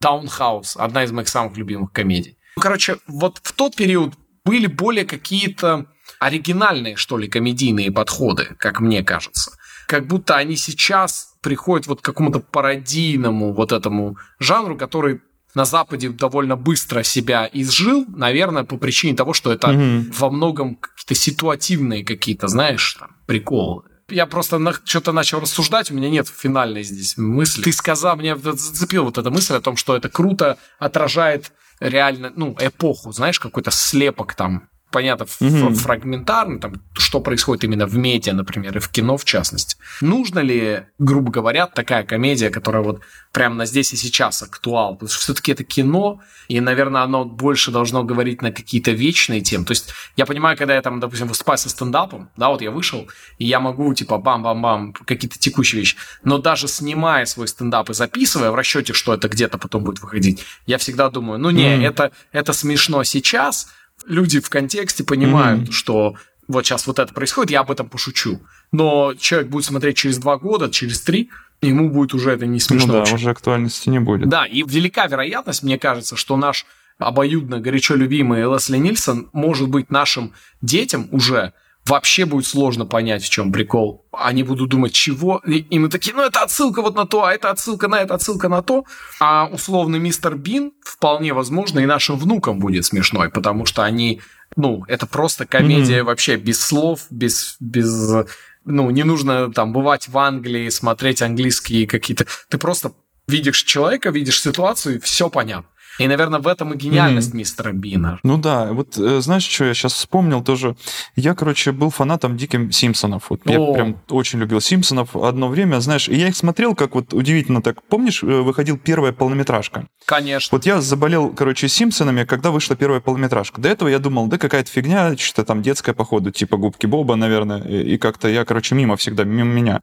Таунхаус, э, одна из моих самых любимых комедий. Ну, короче, вот в тот период были более какие-то оригинальные, что ли, комедийные подходы, как мне кажется как будто они сейчас приходят вот к какому-то пародийному вот этому жанру, который на Западе довольно быстро себя изжил, наверное, по причине того, что это mm-hmm. во многом какие-то ситуативные какие-то, знаешь, там, приколы. я просто на, что-то начал рассуждать, у меня нет финальной здесь мысли. Ты сказал, мне зацепил вот эта мысль о том, что это круто отражает реально, ну, эпоху, знаешь, какой-то слепок там понятно, mm-hmm. фрагментарно, там, что происходит именно в медиа, например, и в кино в частности. Нужно ли, грубо говоря, такая комедия, которая вот прямо на здесь и сейчас актуал? Потому что все-таки это кино, и, наверное, оно больше должно говорить на какие-то вечные темы. То есть я понимаю, когда я там, допустим, выступаю со стендапом, да, вот я вышел, и я могу, типа, бам-бам-бам, какие-то текущие вещи, но даже снимая свой стендап и записывая в расчете, что это где-то потом будет выходить, я всегда думаю, ну не, mm-hmm. это, это смешно сейчас, люди в контексте понимают, mm-hmm. что вот сейчас вот это происходит, я об этом пошучу. Но человек будет смотреть через два года, через три, ему будет уже это не смешно. Ну да, вообще. уже актуальности не будет. Да, и велика вероятность, мне кажется, что наш обоюдно горячо любимый Лесли Нильсон может быть нашим детям уже вообще будет сложно понять, в чем прикол. Они будут думать, чего? И мы такие, ну, это отсылка вот на то, а это отсылка на это, отсылка на то. А условный мистер Бин вполне возможно и нашим внукам будет смешной, потому что они, ну, это просто комедия mm-hmm. вообще без слов, без, без ну, не нужно там бывать в Англии, смотреть английские какие-то... Ты просто видишь человека, видишь ситуацию, и все понятно. И, наверное, в этом и гениальность mm-hmm. мистера Бина. Ну да, вот э, знаешь, что я сейчас вспомнил тоже? Я, короче, был фанатом диким Симпсонов. Вот я прям очень любил Симпсонов одно время, знаешь, и я их смотрел, как вот удивительно так. Помнишь, э, выходил первая полнометражка? Конечно. Вот я заболел, короче, Симпсонами, когда вышла первая полнометражка. До этого я думал, да какая-то фигня, что-то там детская, походу, типа Губки Боба, наверное, и, и как-то я, короче, мимо всегда, мимо меня.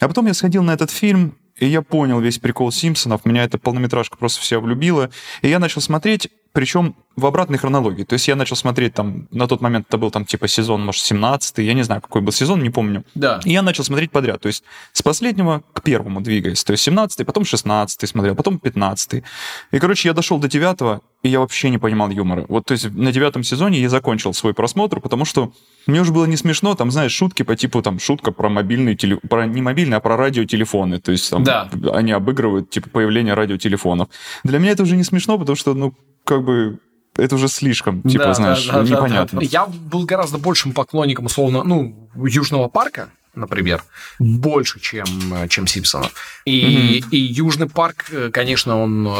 А потом я сходил на этот фильм, и я понял весь прикол Симпсонов, меня эта полнометражка просто вся влюбила. И я начал смотреть, причем в обратной хронологии. То есть я начал смотреть там, на тот момент это был там типа сезон, может, 17 я не знаю, какой был сезон, не помню. Да. И я начал смотреть подряд. То есть с последнего к первому двигаясь. То есть 17 потом 16 смотрел, потом 15 И, короче, я дошел до 9 и я вообще не понимал юмора. Вот, то есть на девятом сезоне я закончил свой просмотр, потому что мне уже было не смешно, там, знаешь, шутки по типу, там, шутка про мобильные, теле... про не мобильные, а про радиотелефоны. То есть там да. они обыгрывают, типа, появление радиотелефонов. Для меня это уже не смешно, потому что, ну, как бы это уже слишком, типа, да, знаешь, да, да, непонятно. Да, да. Я был гораздо большим поклонником, условно, ну, Южного парка, например, больше, чем, чем Симпсонов. И, mm-hmm. и Южный парк, э, конечно, он, э,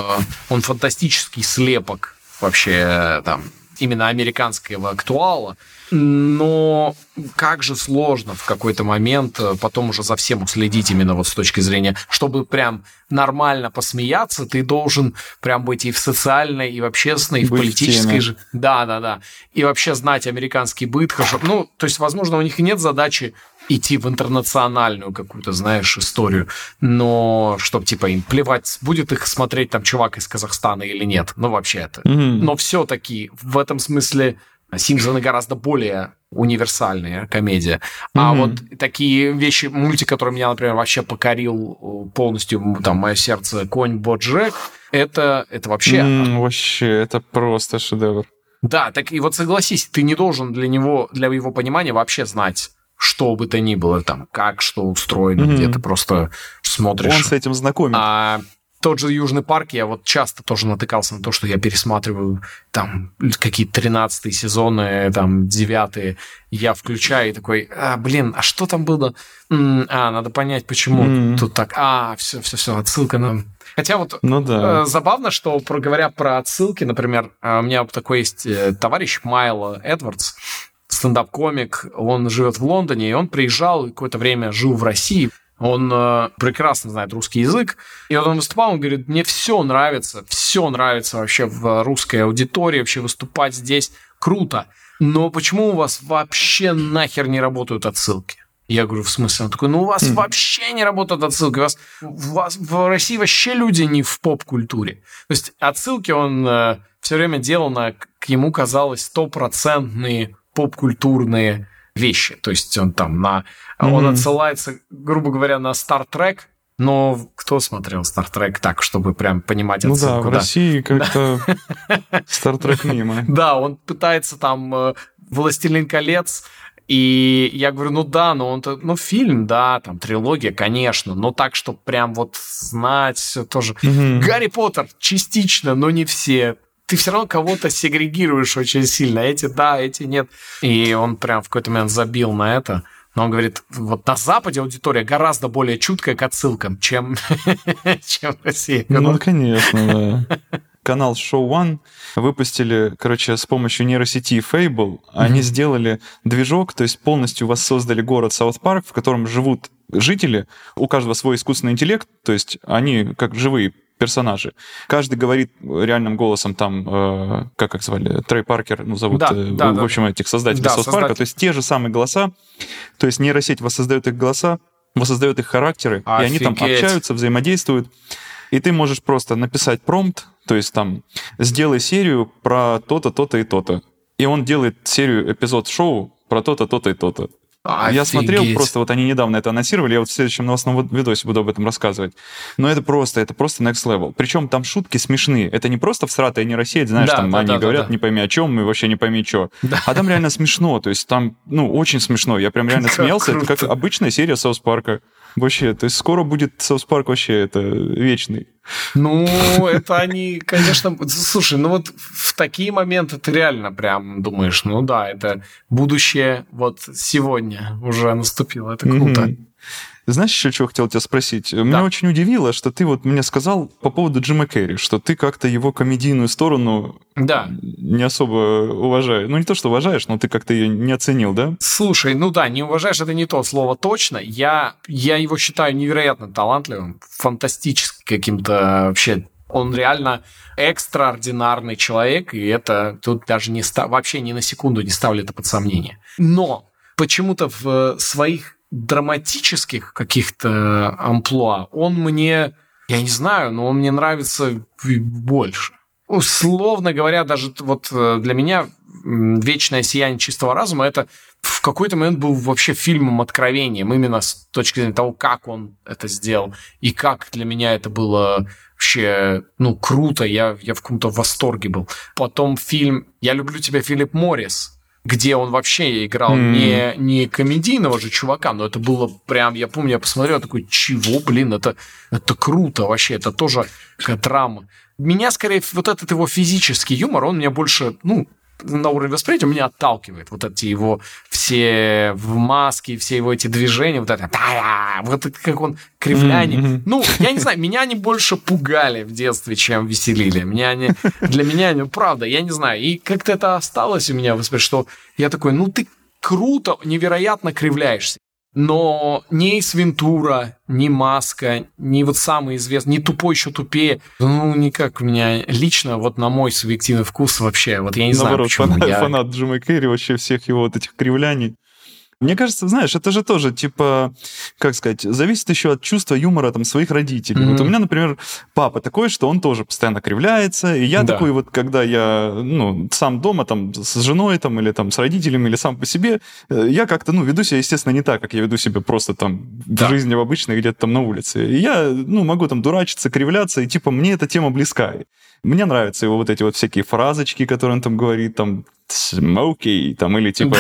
он фантастический слепок вообще э, там именно американского актуала. Но как же сложно в какой-то момент потом уже за всем уследить именно вот с точки зрения, чтобы прям нормально посмеяться, ты должен прям быть и в социальной, и в общественной, и в быть политической же. Да, да, да. И вообще знать американский быт. Хорошо. Ну, то есть, возможно, у них нет задачи идти в интернациональную какую-то, знаешь, историю, но чтобы, типа, им плевать, будет их смотреть там чувак из Казахстана или нет, ну, вообще это. Mm-hmm. Но все-таки в этом смысле Симпсоны гораздо более универсальная комедия. Mm-hmm. А вот такие вещи, мультик, который меня, например, вообще покорил полностью, там, мое сердце, Конь Боджек, это, это вообще... Mm, вообще, это просто шедевр. Да, так и вот согласись, ты не должен для него, для его понимания вообще знать что бы то ни было, там, как что устроено, mm-hmm. где ты просто смотришь. Он с этим знакомит. А тот же Южный парк, я вот часто тоже натыкался на то, что я пересматриваю там какие-то 13 сезоны, там 9 я включаю и такой, а, блин, а что там было? А, надо понять, почему mm-hmm. тут так. А, все, все, все, отсылка на... Хотя вот ну, да. э, забавно, что про, говоря про отсылки, например, э, у меня такой есть э, товарищ Майл Эдвардс, стендап-комик, он живет в Лондоне, и он приезжал какое-то время жил в России. Он э, прекрасно знает русский язык. И вот он выступал, он говорит, мне все нравится, все нравится вообще в русской аудитории, вообще выступать здесь круто. Но почему у вас вообще нахер не работают отсылки? Я говорю, в смысле? Он такой, ну у вас mm. вообще не работают отсылки. У вас, у вас в России вообще люди не в поп-культуре. То есть отсылки он э, все время делал на, к ему казалось, стопроцентные поп-культурные вещи. То есть он там на... Mm-hmm. Он отсылается, грубо говоря, на Star Trek, но кто смотрел Star Trek так, чтобы прям понимать отсылку? Ну да, в России как-то Star Trek мимо. Да, он пытается там э, «Властелин колец», и я говорю, ну да, но он ну фильм, да, там трилогия, конечно, но так, что прям вот знать тоже. Гарри Поттер частично, но не все ты все равно кого-то сегрегируешь очень сильно. Эти да, эти нет. И он прям в какой-то момент забил на это. Но он говорит, вот на Западе аудитория гораздо более чуткая к отсылкам, чем, чем в России. Ну, конечно, да. Канал Show One выпустили, короче, с помощью нейросети Fable. Они mm-hmm. сделали движок, то есть полностью воссоздали город Саут Парк, в котором живут жители, у каждого свой искусственный интеллект, то есть они как живые персонажи. Каждый говорит реальным голосом там, э, как их звали, Трей Паркер, ну, зовут, да, э, да, в общем, да. этих создателей да, Саус Парка, то есть те же самые голоса, то есть нейросеть воссоздает их голоса, воссоздает их характеры, Офигеть. и они там общаются, взаимодействуют. И ты можешь просто написать промпт, то есть там, сделай серию про то-то, то-то и то-то. И он делает серию эпизод шоу про то-то, то-то и то-то. Офигеть. Я смотрел, просто вот они недавно это анонсировали, я вот в следующем новостном видосе буду об этом рассказывать. Но это просто, это просто next level. Причем там шутки смешные. Это не просто всратая нейросеть, знаешь, да, там да, они да, говорят да, не пойми о чем и вообще не пойми что. Да. А там реально смешно, то есть там, ну, очень смешно. Я прям реально смеялся. Это как обычная серия Соус Парка. Вообще, то есть скоро будет Соус Парк вообще это вечный. Ну, это они, конечно... Слушай, ну вот в такие моменты ты реально прям думаешь, ну да, это будущее вот сегодня уже наступило, это круто. Mm-hmm. Знаешь, еще чего хотел тебя спросить? Да. Меня очень удивило, что ты вот мне сказал по поводу Джима Керри, что ты как-то его комедийную сторону да. не особо уважаешь. Ну, не то, что уважаешь, но ты как-то ее не оценил, да? Слушай, ну да, не уважаешь, это не то слово точно. Я, я его считаю невероятно талантливым, фантастическим каким-то вообще он реально экстраординарный человек, и это тут даже не ста- вообще ни на секунду не ставлю это под сомнение. Но почему-то в своих драматических каких-то амплуа, он мне, я не знаю, но он мне нравится больше. Условно говоря, даже вот э, для меня «Вечное сияние чистого разума» — это в какой-то момент был вообще фильмом откровением, именно с точки зрения того, как он это сделал, и как для меня это было вообще, ну, круто, я, я в каком-то восторге был. Потом фильм «Я люблю тебя, Филипп Моррис», где он вообще играл mm. не, не комедийного же чувака, но это было прям, я помню, я посмотрел, такой, чего, блин, это, это круто вообще, это тоже драма. Меня, скорее, вот этот его физический юмор, он меня больше, ну, на уровне восприятия меня отталкивает. Вот эти его все в маске, все его эти движения, вот это, вот это как он кривляние. Mm-hmm. Ну, я не знаю, меня они больше пугали в детстве, чем веселили. Меня они, для меня, ну, правда, я не знаю. И как-то это осталось у меня, что я такой, ну ты круто, невероятно кривляешься. Но ни Эйс Вентура, ни Маска, ни вот самый известный, ни Тупой еще тупее, ну, никак у меня лично, вот на мой субъективный вкус вообще, вот я не Наоборот, знаю, почему. Фанат, я... фанат Джима Керри, вообще всех его вот этих кривляний. Мне кажется, знаешь, это же тоже, типа, как сказать, зависит еще от чувства юмора там своих родителей. Mm-hmm. Вот у меня, например, папа такой, что он тоже постоянно кривляется, и я да. такой вот, когда я, ну, сам дома там с женой там или там с родителями или сам по себе, э, я как-то, ну, веду себя, естественно, не так, как я веду себя просто там да. в жизни в обычной где-то там на улице. И я, ну, могу там дурачиться, кривляться, и типа мне эта тема близка. Мне нравятся его вот эти вот всякие фразочки, которые он там говорит, там, smoky, там, или типа...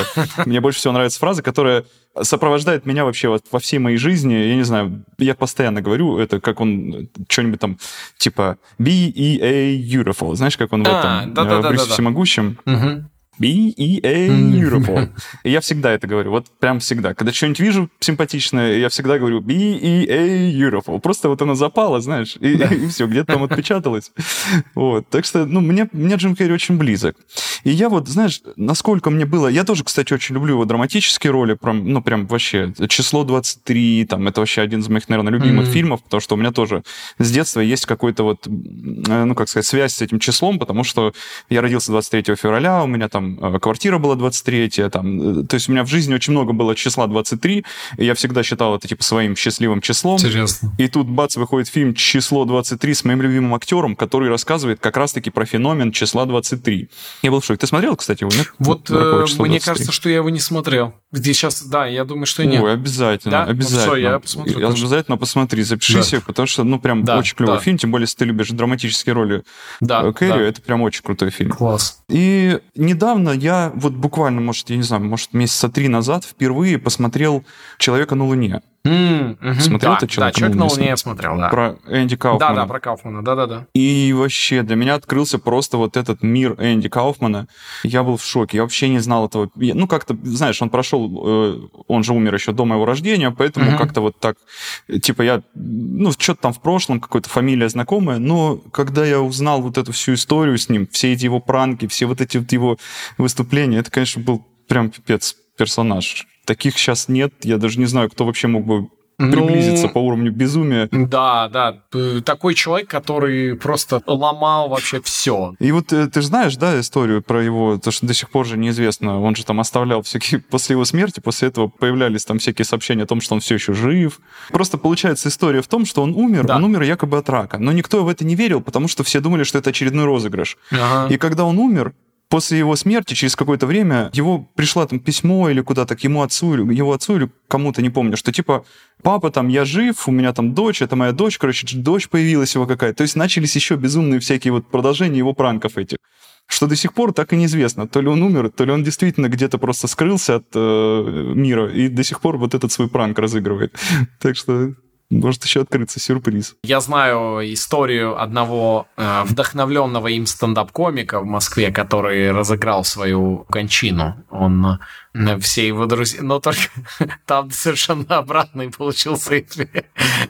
Мне больше всего нравится фраза, которая сопровождает меня вообще вот во всей моей жизни. Я не знаю, я постоянно говорю, это как он что-нибудь там, типа, be-e-a beautiful. Знаешь, как он в а, этом, в да, Всемогущем? B-E-A Beautiful. И я всегда это говорю, вот прям всегда. Когда что-нибудь вижу симпатичное, я всегда говорю B-E-A Beautiful. Просто вот она запала, знаешь, и, да. и, и все, где-то там отпечаталось. Вот. Так что, ну, мне, мне Джим Керри очень близок. И я вот, знаешь, насколько мне было... Я тоже, кстати, очень люблю его драматические роли, прям, ну, прям вообще. «Число 23», там, это вообще один из моих, наверное, любимых mm-hmm. фильмов, потому что у меня тоже с детства есть какой-то вот, э, ну, как сказать, связь с этим числом, потому что я родился 23 февраля, у меня там Э, квартира была 23, там, э, то есть у меня в жизни очень много было числа 23, и я всегда считал это типа своим счастливым числом. Интересно. И тут, бац, выходит фильм «Число 23» с моим любимым актером, который рассказывает как раз-таки про феномен числа 23. Я был в шоке. Ты смотрел, кстати, его, нет? Вот э, мне кажется, что я его не смотрел. Где сейчас, да, я думаю, что нет. Ой, обязательно, да? обязательно. Ну, все, я посмотрю. Я обязательно посмотри, запишись, да. потому что, ну, прям да, очень клевый да. фильм, тем более, если ты любишь драматические роли да, Кэрри, да. это прям очень крутой фильм. Класс. И недавно я вот буквально, может, я не знаю, может, месяца три назад впервые посмотрел «Человека на Луне». Mm-hmm. Смотрел да, ты «Человек да, «Человек на Луне» я смотрел, да. Про Энди Кауфмана. Да, да, про Кауфмана, да-да-да. И вообще для меня открылся просто вот этот мир Энди Кауфмана. Я был в шоке, я вообще не знал этого. Ну, как-то, знаешь, он прошел, э, он же умер еще до моего рождения, поэтому mm-hmm. как-то вот так, типа я, ну, что-то там в прошлом, какая-то фамилия знакомая, но когда я узнал вот эту всю историю с ним, все эти его пранки, все вот эти вот его выступления, это, конечно, был прям пипец персонаж. Таких сейчас нет, я даже не знаю, кто вообще мог бы приблизиться ну, по уровню безумия. Да, да. Такой человек, который просто ломал вообще все. И вот э, ты же знаешь, да, историю про его, то, что до сих пор же неизвестно. Он же там оставлял всякие... После его смерти, после этого появлялись там всякие сообщения о том, что он все еще жив. Просто получается история в том, что он умер, да. он умер якобы от рака. Но никто в это не верил, потому что все думали, что это очередной розыгрыш. Ага. И когда он умер, после его смерти, через какое-то время, его пришло там письмо или куда-то к ему отцу, или его отцу, или кому-то, не помню, что типа, папа, там, я жив, у меня там дочь, это моя дочь, короче, дочь появилась его какая-то. То есть начались еще безумные всякие вот продолжения его пранков этих. Что до сих пор так и неизвестно. То ли он умер, то ли он действительно где-то просто скрылся от э, мира и до сих пор вот этот свой пранк разыгрывает. Так что может еще открыться сюрприз. Я знаю историю одного э, вдохновленного им стендап-комика в Москве, который разыграл свою кончину. Он э, все его друзья, но только там совершенно обратный получился эффект.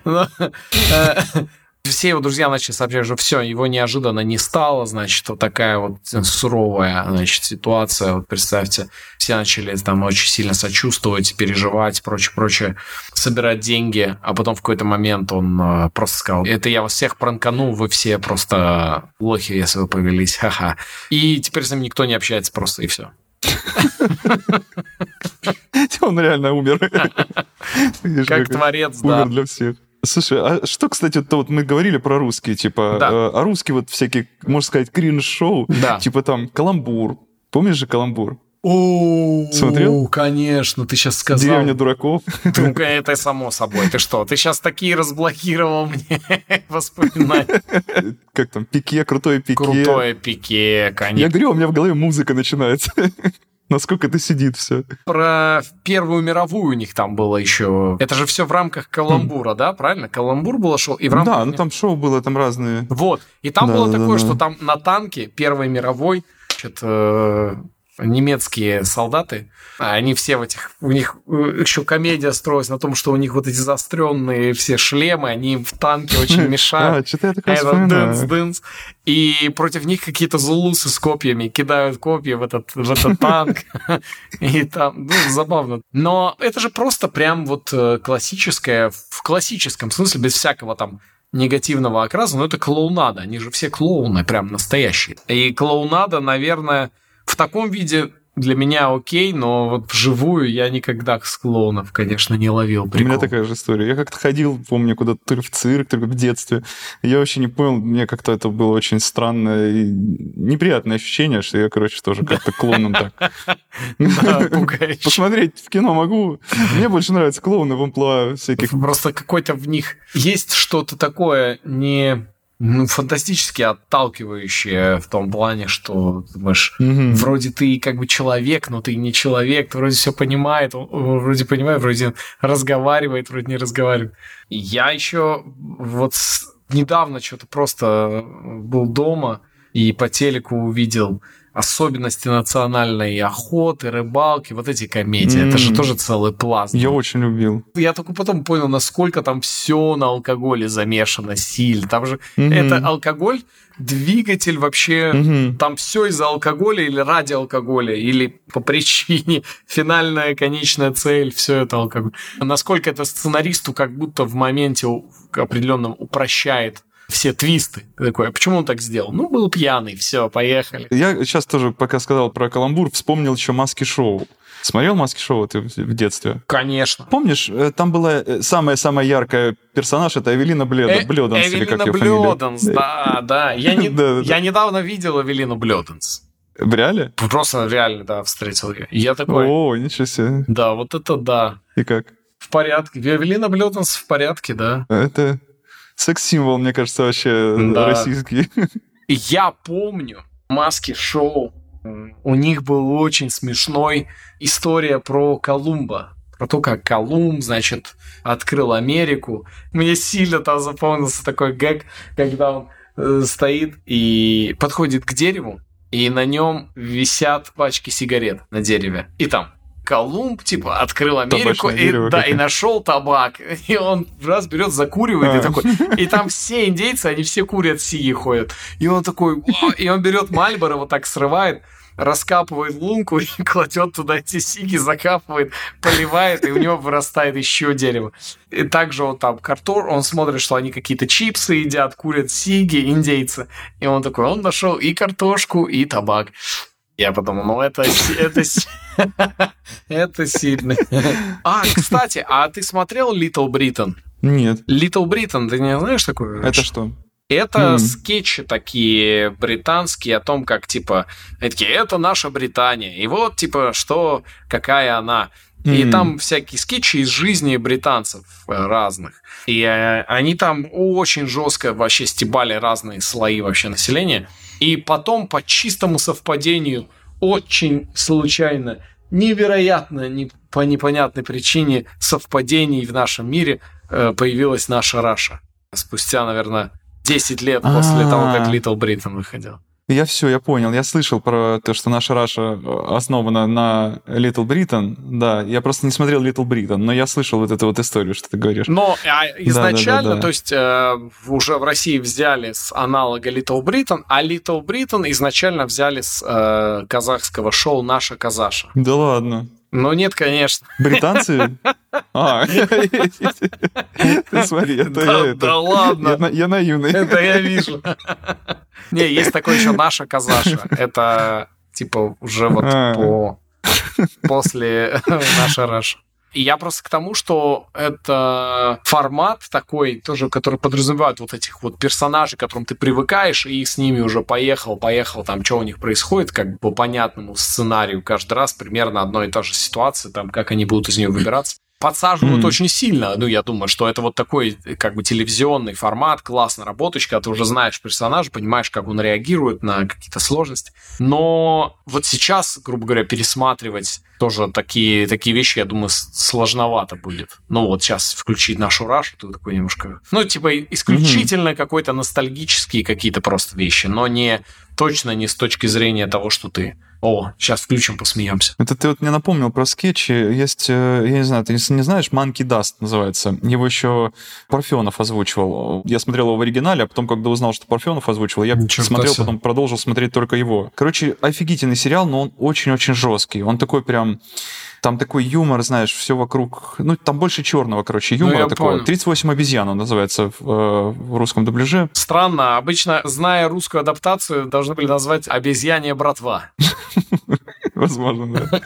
все его друзья начали сообщать, что все, его неожиданно не стало, значит, вот такая вот суровая, значит, ситуация, вот представьте, все начали там очень сильно сочувствовать, переживать, прочее, прочее, собирать деньги, а потом в какой-то момент он э, просто сказал, это я вас всех пранкану, вы все просто лохи, если вы повелись, ха-ха. И теперь с ним никто не общается просто, и все. Он реально умер. Как творец, да. Умер для всех. Слушай, а что, кстати, то вот мы говорили про русские, типа, да. э, а русские вот всякие, можно сказать, кринж-шоу, да. типа там «Каламбур». Помнишь же «Каламбур»? О, Смотрел? конечно, ты сейчас сказал. Деревня дураков. Ну, это само собой. Ты что, ты сейчас такие разблокировал мне воспоминания. Как там, пике, крутое пике. Крутое пике, конечно. Я говорю, у меня в голове музыка начинается. Насколько это сидит все. Про Первую мировую у них там было еще. Это же все в рамках каламбура, да, правильно? Каламбур было шоу. И в рамках... Да, ну там шоу было, там разные. Вот. И там да, было да, такое, да. что там на танке Первой мировой что-то немецкие солдаты, а они все в этих, у них еще комедия строилась на том, что у них вот эти заостренные все шлемы, они в танке очень мешают. А, что-то я такое вспоминаю. И против них какие-то зулусы с копьями кидают копья в этот, в этот танк. И там, ну, забавно. Но это же просто прям вот э, классическое, в классическом смысле, без всякого там негативного окраса, но это клоунада. Они же все клоуны, прям настоящие. И клоунада, наверное, в таком виде для меня окей, но вот вживую я никогда с клоунов, конечно, не ловил прикол. У меня такая же история. Я как-то ходил, помню, куда-то то ли в цирк, то ли в детстве. Я вообще не понял, мне как-то это было очень странное и неприятное ощущение, что я, короче, тоже как-то клоуном так. Посмотреть в кино могу. Мне больше нравятся клоуны в амплуа всяких. Просто какой-то в них есть что-то такое не ну, фантастически отталкивающее в том плане, что думаешь, mm-hmm. вроде ты как бы человек, но ты не человек, ты вроде все понимает, вроде понимает, вроде разговаривает, вроде не разговаривает. Я еще вот недавно что-то просто был дома и по телеку увидел особенности национальной охоты, рыбалки, вот эти комедии. Mm. Это же тоже целый пласт. Я очень любил. Я только потом понял, насколько там все на алкоголе замешано сильно. Там же mm-hmm. это алкоголь, двигатель вообще, mm-hmm. там все из-за алкоголя или ради алкоголя, или по причине финальная конечная цель, все это алкоголь. Насколько это сценаристу как будто в моменте определенном упрощает все твисты. такой, а почему он так сделал? Ну, был пьяный, все, поехали. Я сейчас тоже, пока сказал про каламбур, вспомнил еще маски-шоу. Смотрел маски шоу ты в детстве? Конечно. Помнишь, э, там была э, самая-самая яркая персонаж, это Эвелина Бледон, э, Бледонс, или как ее Бледонс, да, да. Я, не, я недавно видел Эвелину Бледонс. В реале? Просто реально, да, встретил ее. Я такой... О, ничего себе. Да, вот это да. И как? В порядке. Эвелина Бледонс в порядке, да. Это секс-символ, мне кажется, вообще да. российский. Я помню маски шоу. У них был очень смешной история про Колумба. про то, как Колумб, значит, открыл Америку. Мне сильно там запомнился такой гэг, когда он э, стоит и подходит к дереву, и на нем висят пачки сигарет на дереве. И там Колумб, типа, открыл Америку, и, да, и нашел табак. И он раз берет, закуривает, а. и такой. И там все индейцы, они все курят сиги ходят. И он такой, и он берет Мальборо, вот так срывает, раскапывает лунку и кладет туда эти сиги, закапывает, поливает, и у него вырастает еще дерево. И также он там картор, он смотрит, что они какие-то чипсы едят, курят сиги, индейцы. И он такой, он нашел и картошку, и табак. Я подумал, ну это, это, это сильно. А, кстати, а ты смотрел Little Britain? Нет. Little Britain, ты не знаешь такое? Это что? Это mm. скетчи такие британские о том, как, типа, такие, это наша Британия, и вот, типа, что, какая она. Mm. И там всякие скетчи из жизни британцев э, разных. И э, они там очень жестко вообще стебали разные слои вообще населения. И потом по чистому совпадению, очень случайно, невероятно, не, по непонятной причине совпадений в нашем мире э, появилась наша Раша. Спустя, наверное, 10 лет после того, как Little Britain выходил. Я все, я понял. Я слышал про то, что наша Раша э, основана на Little Britain. Да, я просто не смотрел Little Britain, но я слышал вот эту вот историю, что ты говоришь. Но а, изначально, да, да, да, то есть э, уже в России взяли с аналога Little Britain, а Little Britain изначально взяли с э, казахского шоу «Наша казаша». Да ладно. Ну нет, конечно. Британцы? А, ты смотри, это я... Да ладно. Я наивный. Это я вижу. Не, есть такой еще наша казаша. Это типа уже вот а. по после наша Раша. И я просто к тому, что это формат такой, тоже, который подразумевает вот этих вот персонажей, к которым ты привыкаешь, и с ними уже поехал, поехал, там, что у них происходит, как по понятному сценарию каждый раз примерно одно и та же ситуация, там, как они будут из нее выбираться подсаживают mm. очень сильно. Ну, я думаю, что это вот такой как бы телевизионный формат, классно работающий, когда ты уже знаешь персонажа, понимаешь, как он реагирует на какие-то сложности. Но вот сейчас, грубо говоря, пересматривать тоже такие, такие вещи, я думаю, сложновато будет. Ну, вот сейчас включить нашу Рашу, ты такой немножко... Ну, типа, исключительно mm-hmm. какой-то ностальгические какие-то просто вещи, но не точно не с точки зрения того, что ты о, сейчас включим, посмеемся. Это ты вот мне напомнил про скетчи. Есть, э, я не знаю, ты не знаешь, Monkey Dust называется. Его еще Парфенов озвучивал. Я смотрел его в оригинале, а потом, когда узнал, что Парфенов озвучивал, я Ничего смотрел, себе. потом продолжил смотреть только его. Короче, офигительный сериал, но он очень-очень жесткий. Он такой прям там такой юмор, знаешь, все вокруг... Ну, там больше черного, короче, ну, юмора ну, такого. Понял. 38 обезьян он называется в, э, в русском дубляже. Странно. Обычно, зная русскую адаптацию, должны были назвать «Обезьянья братва». Возможно, да.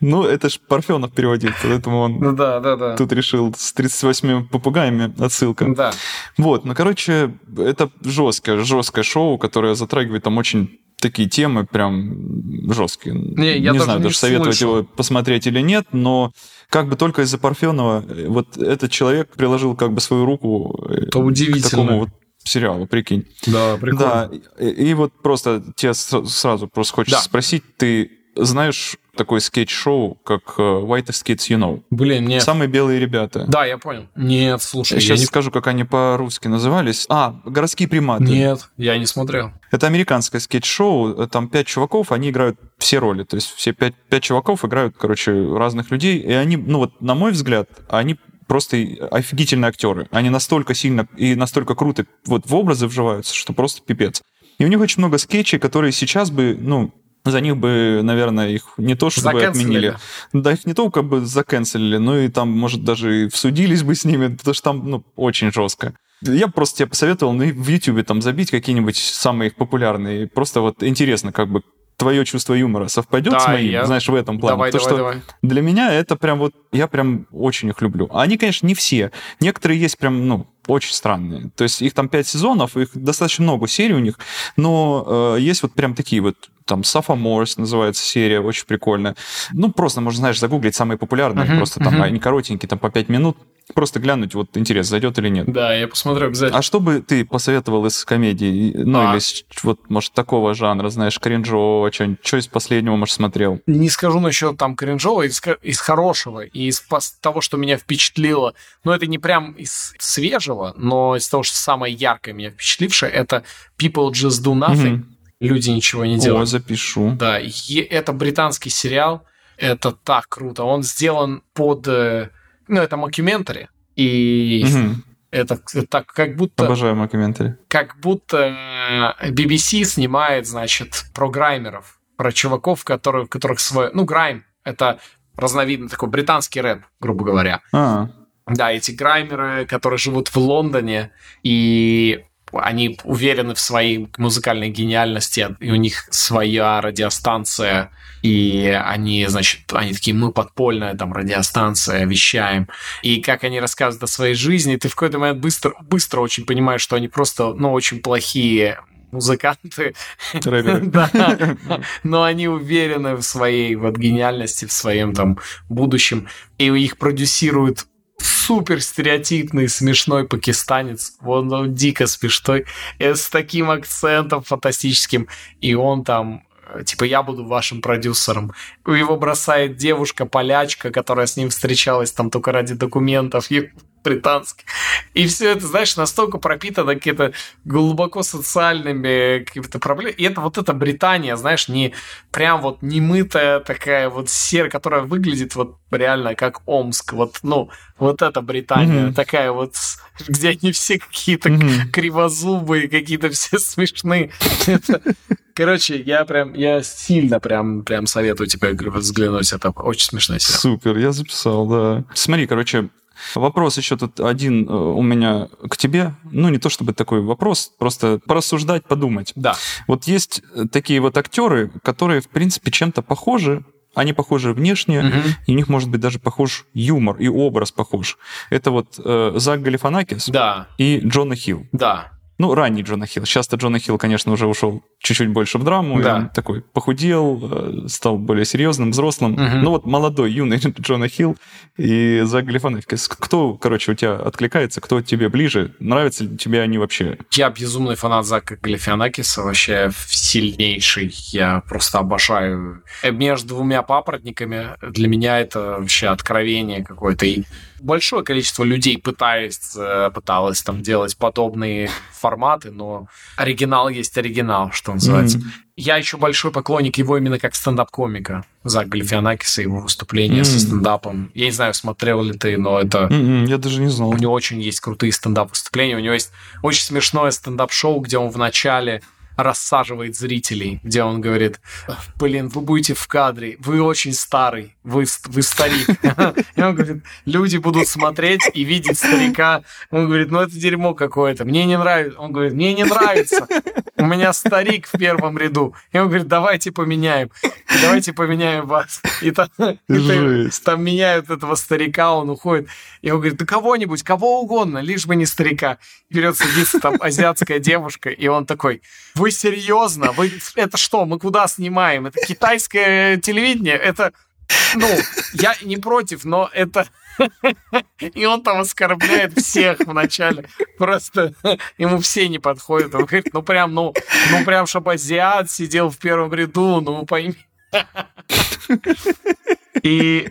Ну, это ж Парфенов переводил, поэтому он ну, да, да, да. тут решил с 38 попугаями отсылка. Да. Вот, ну, короче, это жесткое, жесткое шоу, которое затрагивает там очень такие темы прям жесткие. Не, я не знаю, даже советовать слышал. его посмотреть или нет, но как бы только из-за Парфенова э, вот этот человек приложил как бы свою руку э, к такому вот сериалу, прикинь. Да, прикольно. Да, и, и вот просто тебе сразу просто хочется да. спросить, ты знаешь такой скетч-шоу, как э, Whitest Kids You Know? Блин, нет. Самые белые ребята. Да, я понял. Нет, слушай. Я, я сейчас не... скажу, как они по-русски назывались. А, городские приматы. Нет, я не смотрел. Это американское скетч-шоу. Там пять чуваков, они играют все роли. То есть все пять, пять чуваков играют, короче, разных людей. И они, ну вот, на мой взгляд, они просто офигительные актеры. Они настолько сильно и настолько круто вот в образы вживаются, что просто пипец. И у них очень много скетчей, которые сейчас бы, ну, за них бы, наверное, их не то чтобы отменили. Да, их не только бы заканцелили, но и там, может, даже и всудились бы с ними, потому что там, ну, очень жестко. Я просто тебе посоветовал ну, в YouTube там забить какие-нибудь самые их популярные. Просто вот интересно, как бы твое чувство юмора совпадет да, с моим, я... знаешь, в этом плане. Давай, То, давай, что давай. Для меня это прям вот, я прям очень их люблю. Они, конечно, не все. Некоторые есть прям, ну, очень странные. То есть их там пять сезонов, их достаточно много серий у них, но э, есть вот прям такие вот там Sophomores называется серия, очень прикольная. Ну, просто можно, знаешь, загуглить самые популярные, uh-huh, просто там uh-huh. они коротенькие, там по 5 минут, Просто глянуть, вот интерес, зайдет или нет. Да, я посмотрю обязательно. А что бы ты посоветовал из комедии? Ну, а. или вот, может, такого жанра, знаешь, кринжового, что-нибудь? Что из последнего, может, смотрел? Не скажу насчет там кринжового, из, из хорошего, и из того, что меня впечатлило. Но это не прям из свежего, но из того, что самое яркое меня впечатлившее, это People Just Do Nothing. Угу. Люди ничего не делают. О, запишу. Да, и это британский сериал. Это так круто. Он сделан под э, ну, это мокюментари, и угу. это так как будто... Обожаю мокюментари. Как будто BBC снимает, значит, про граймеров, про чуваков, которые, у которых свой... Ну, грайм — это разновидный такой британский рэп, грубо говоря. А. Да, эти граймеры, которые живут в Лондоне, и они уверены в своей музыкальной гениальности, и у них своя радиостанция, и они, значит, они такие, мы подпольная там радиостанция, вещаем. И как они рассказывают о своей жизни, ты в какой-то момент быстро, быстро очень понимаешь, что они просто, ну, очень плохие музыканты. да. Но они уверены в своей вот гениальности, в своем там будущем. И их продюсируют супер стереотипный, смешной пакистанец. Он, он дико смешной. И с таким акцентом фантастическим. И он там типа, я буду вашим продюсером. Его бросает девушка-полячка, которая с ним встречалась там только ради документов британских. И все это, знаешь, настолько пропитано какими-то глубоко социальными какими-то проблемами. И это вот эта Британия, знаешь, не прям вот немытая такая вот серая, которая выглядит вот реально как Омск. Вот, ну, вот эта Британия, mm-hmm. такая вот, где они все какие-то mm-hmm. кривозубые, какие-то все смешные. Короче, я прям, я сильно прям, прям советую тебе взглянуть. Это очень смешная серия. Супер, я записал, да. Смотри, короче, Вопрос еще тут один э, у меня к тебе. Ну, не то чтобы такой вопрос, просто порассуждать, подумать. Да. Вот есть э, такие вот актеры, которые, в принципе, чем-то похожи, они похожи внешне, угу. и у них может быть даже похож юмор и образ похож. Это вот э, Зак Галифанакис да. и Джона Хилл. Да. Ну, ранний Джона Хилл. Сейчас-то Джона Хилл, конечно, уже ушел чуть-чуть больше в драму. Да. он такой похудел, э, стал более серьезным, взрослым. Угу. Ну вот молодой, юный Джона Хилл и Зак Галифанакис. Кто, короче, у тебя откликается, кто тебе ближе? Нравятся ли тебе они вообще? Я безумный фанат Зака Галифианакиса, вообще сильнейший. Я просто обожаю. Э, между двумя папоротниками для меня это вообще откровение какое-то. И большое количество людей пытаясь, э, пыталось там делать подобные форматы, но оригинал есть оригинал, что называется. Mm-hmm. Я еще большой поклонник его именно как стендап-комика. Зак Галифианакиса, его выступления mm-hmm. со стендапом. Я не знаю, смотрел ли ты, но это... Mm-hmm, я даже не знал. У него очень есть крутые стендап-выступления. У него есть очень смешное стендап-шоу, где он в начале рассаживает зрителей, где он говорит, блин, вы будете в кадре, вы очень старый, вы, вы старик. И он говорит, люди будут смотреть и видеть старика. Он говорит, ну это дерьмо какое-то, мне не нравится. Он говорит, мне не нравится, у меня старик в первом ряду. И он говорит, давайте поменяем, давайте поменяем вас. И там, и там меняют этого старика, он уходит. И он говорит, да кого-нибудь, кого угодно, лишь бы не старика. И берет, садится там азиатская девушка, и он такой, вы вы серьезно? Вы это что? Мы куда снимаем? Это китайское телевидение? Это ну, я не против, но это... И он там оскорбляет всех вначале. Просто ему все не подходят. Он говорит, ну прям, ну, ну прям, чтобы азиат сидел в первом ряду, ну пойми. И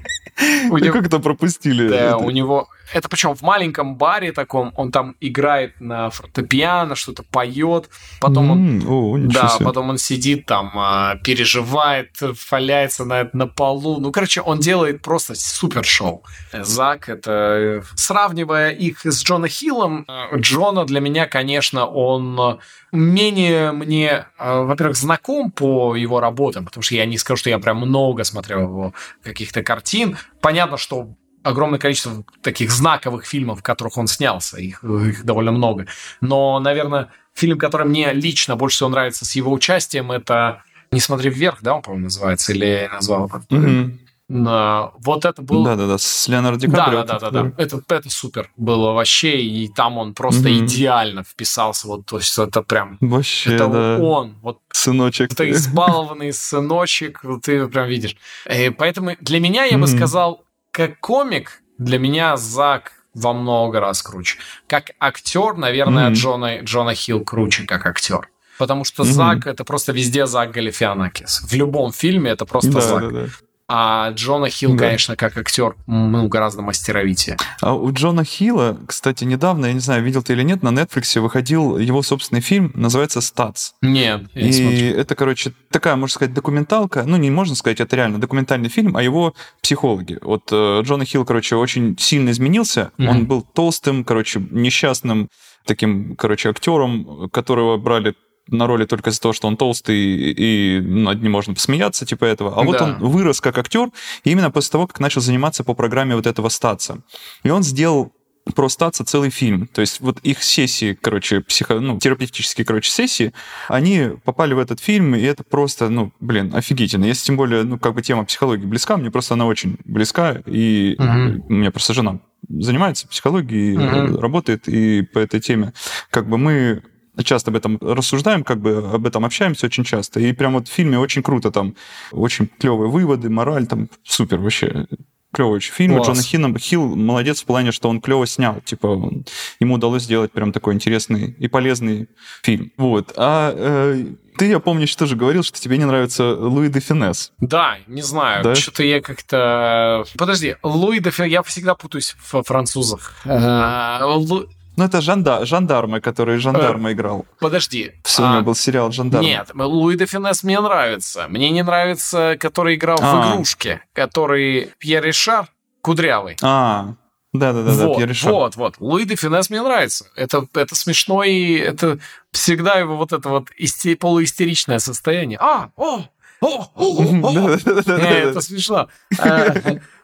у него... как-то пропустили. Да, у него... Это причем в маленьком баре таком, он там играет на фортепиано, что-то поет, потом он... О, да, себе. потом он сидит там, а, переживает, валяется на, на полу. Ну, короче, он делает просто супер шоу. Зак, это... Сравнивая их с Джона Хиллом, э, Джона для меня, конечно, он менее мне, э, во-первых, знаком по его работам, потому что я не скажу, что я прям много смотрел его каких-то картин. Понятно, что огромное количество таких знаковых фильмов, в которых он снялся, их, их довольно много. Но, наверное, фильм, который мне лично больше всего нравится с его участием, это «Не смотри вверх», да, он, по-моему, называется, или я назвал? Mm-hmm. На... Вот это был... Да-да-да, с Леонардо Ди Да, Каприо. да, да, да, да. Это, это супер было вообще, и там он просто Мгм. идеально вписался, вот, то есть это прям, Вообще, это да. он, вот Сыночек. это избалованный сыночек, ты прям видишь. Э, Поэтому для меня, я бы Мгм. сказал, как комик, для меня Зак во много раз круче. Как актер, наверное, Мгм. Джона, Джона Хилл круче, как актер. Потому что Мгм. Зак это просто везде Зак Галифианакис. В любом фильме это просто Да, Зак. да, да. А Джона Хилл, Да. конечно, как актер, ну, гораздо мастеровитее. А у Джона Хилла, кстати, недавно, я не знаю, видел ты или нет, на Netflix выходил его собственный фильм, называется «Статс». Нет, я не И смотрю. это, короче, такая, можно сказать, документалка. Ну, не можно сказать, это реально документальный фильм, а его психологи. Вот э, Джона Хилл, короче, очень сильно изменился. Мгм. Он был толстым, короче, несчастным таким, короче, актером, которого брали на роли только из-за того, что он толстый, и над ним можно посмеяться, типа этого. А вот Да. он вырос как актер именно после того, как начал заниматься по программе вот этого статса. И он сделал про статься целый фильм. То есть вот их сессии, короче, психо, ну, терапевтические, короче, сессии, они попали в этот фильм, и это просто, ну, блин, офигительно. Если тем более, ну, как бы тема психологии близка, мне просто она очень близка, и Мгм. у меня просто жена занимается психологией, э, работает, и по этой теме как бы мы часто об этом рассуждаем, как бы об этом общаемся очень часто. И прям вот в фильме очень круто там, очень клевые выводы, мораль там супер вообще. Клевый очень фильм. Класс. Джона Хилл, Хилл молодец в плане, что он клево снял. Типа, он- ему удалось сделать прям такой интересный и полезный фильм. Вот. А э, ты, я помню, еще тоже говорил, что тебе не нравится Луи де Финес. Да, не знаю, Да? что-то я как-то... Подожди, Луи де Фи- я всегда путаюсь в французах. Э, Лу- Ну, это жандар, жандармы, который жандарма играл. Подожди. Все, у а, него был сериал «Жандарм». Нет, Луи де Финес мне нравится. Мне не нравится, который играл в А. игрушке, который Пьер Ришар, кудрявый. А, да-да-да, вот, Пьер Ришар. вот, вот. Луи де Финес мне нравится. Это, это смешно, и это всегда его вот это вот исти- полуистеричное состояние. А, о, о, о, о, о. Да-да-да-да-да. Э, Это смешно.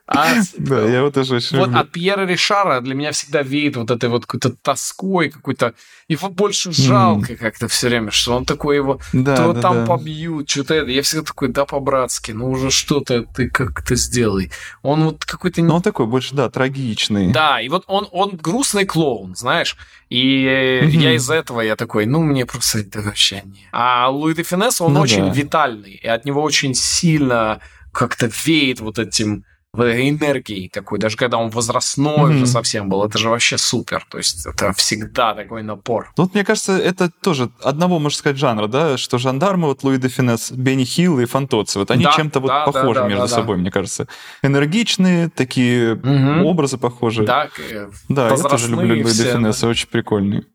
А, а, Да, я его тоже очень Вот люблю. от Пьера Ришара для меня всегда веет вот этой вот какой-то тоской, какой-то... Его больше жалко как-то все время, что он такой его... Да, то да, там да. побьют, что-то это. Я всегда такой, да, по-братски, ну уже что-то ты как-то сделай. Он вот какой-то... Но он такой больше, да, трагичный. Да, и вот он, он грустный клоун, знаешь. И э, Мгм. я из-за этого я такой, ну, мне просто это вообще не... А Луи де Финес, он Ну очень да. витальный, и от него очень сильно как-то веет вот этим энергией такой, даже когда он возрастной Мгм. уже совсем был, это же вообще супер, то есть это всегда такой напор. Ну, Вот мне кажется, это тоже одного, можно сказать, жанра, да, что жандармы, вот Луи де Финес, Бенни Хилл и Фантоци, вот они Да, чем-то вот да, да, похожи да, между собой, мне кажется. Энергичные, такие Мгм. образы похожи. Да, э, Да, я тоже люблю Луи все, де Финеса, очень прикольный.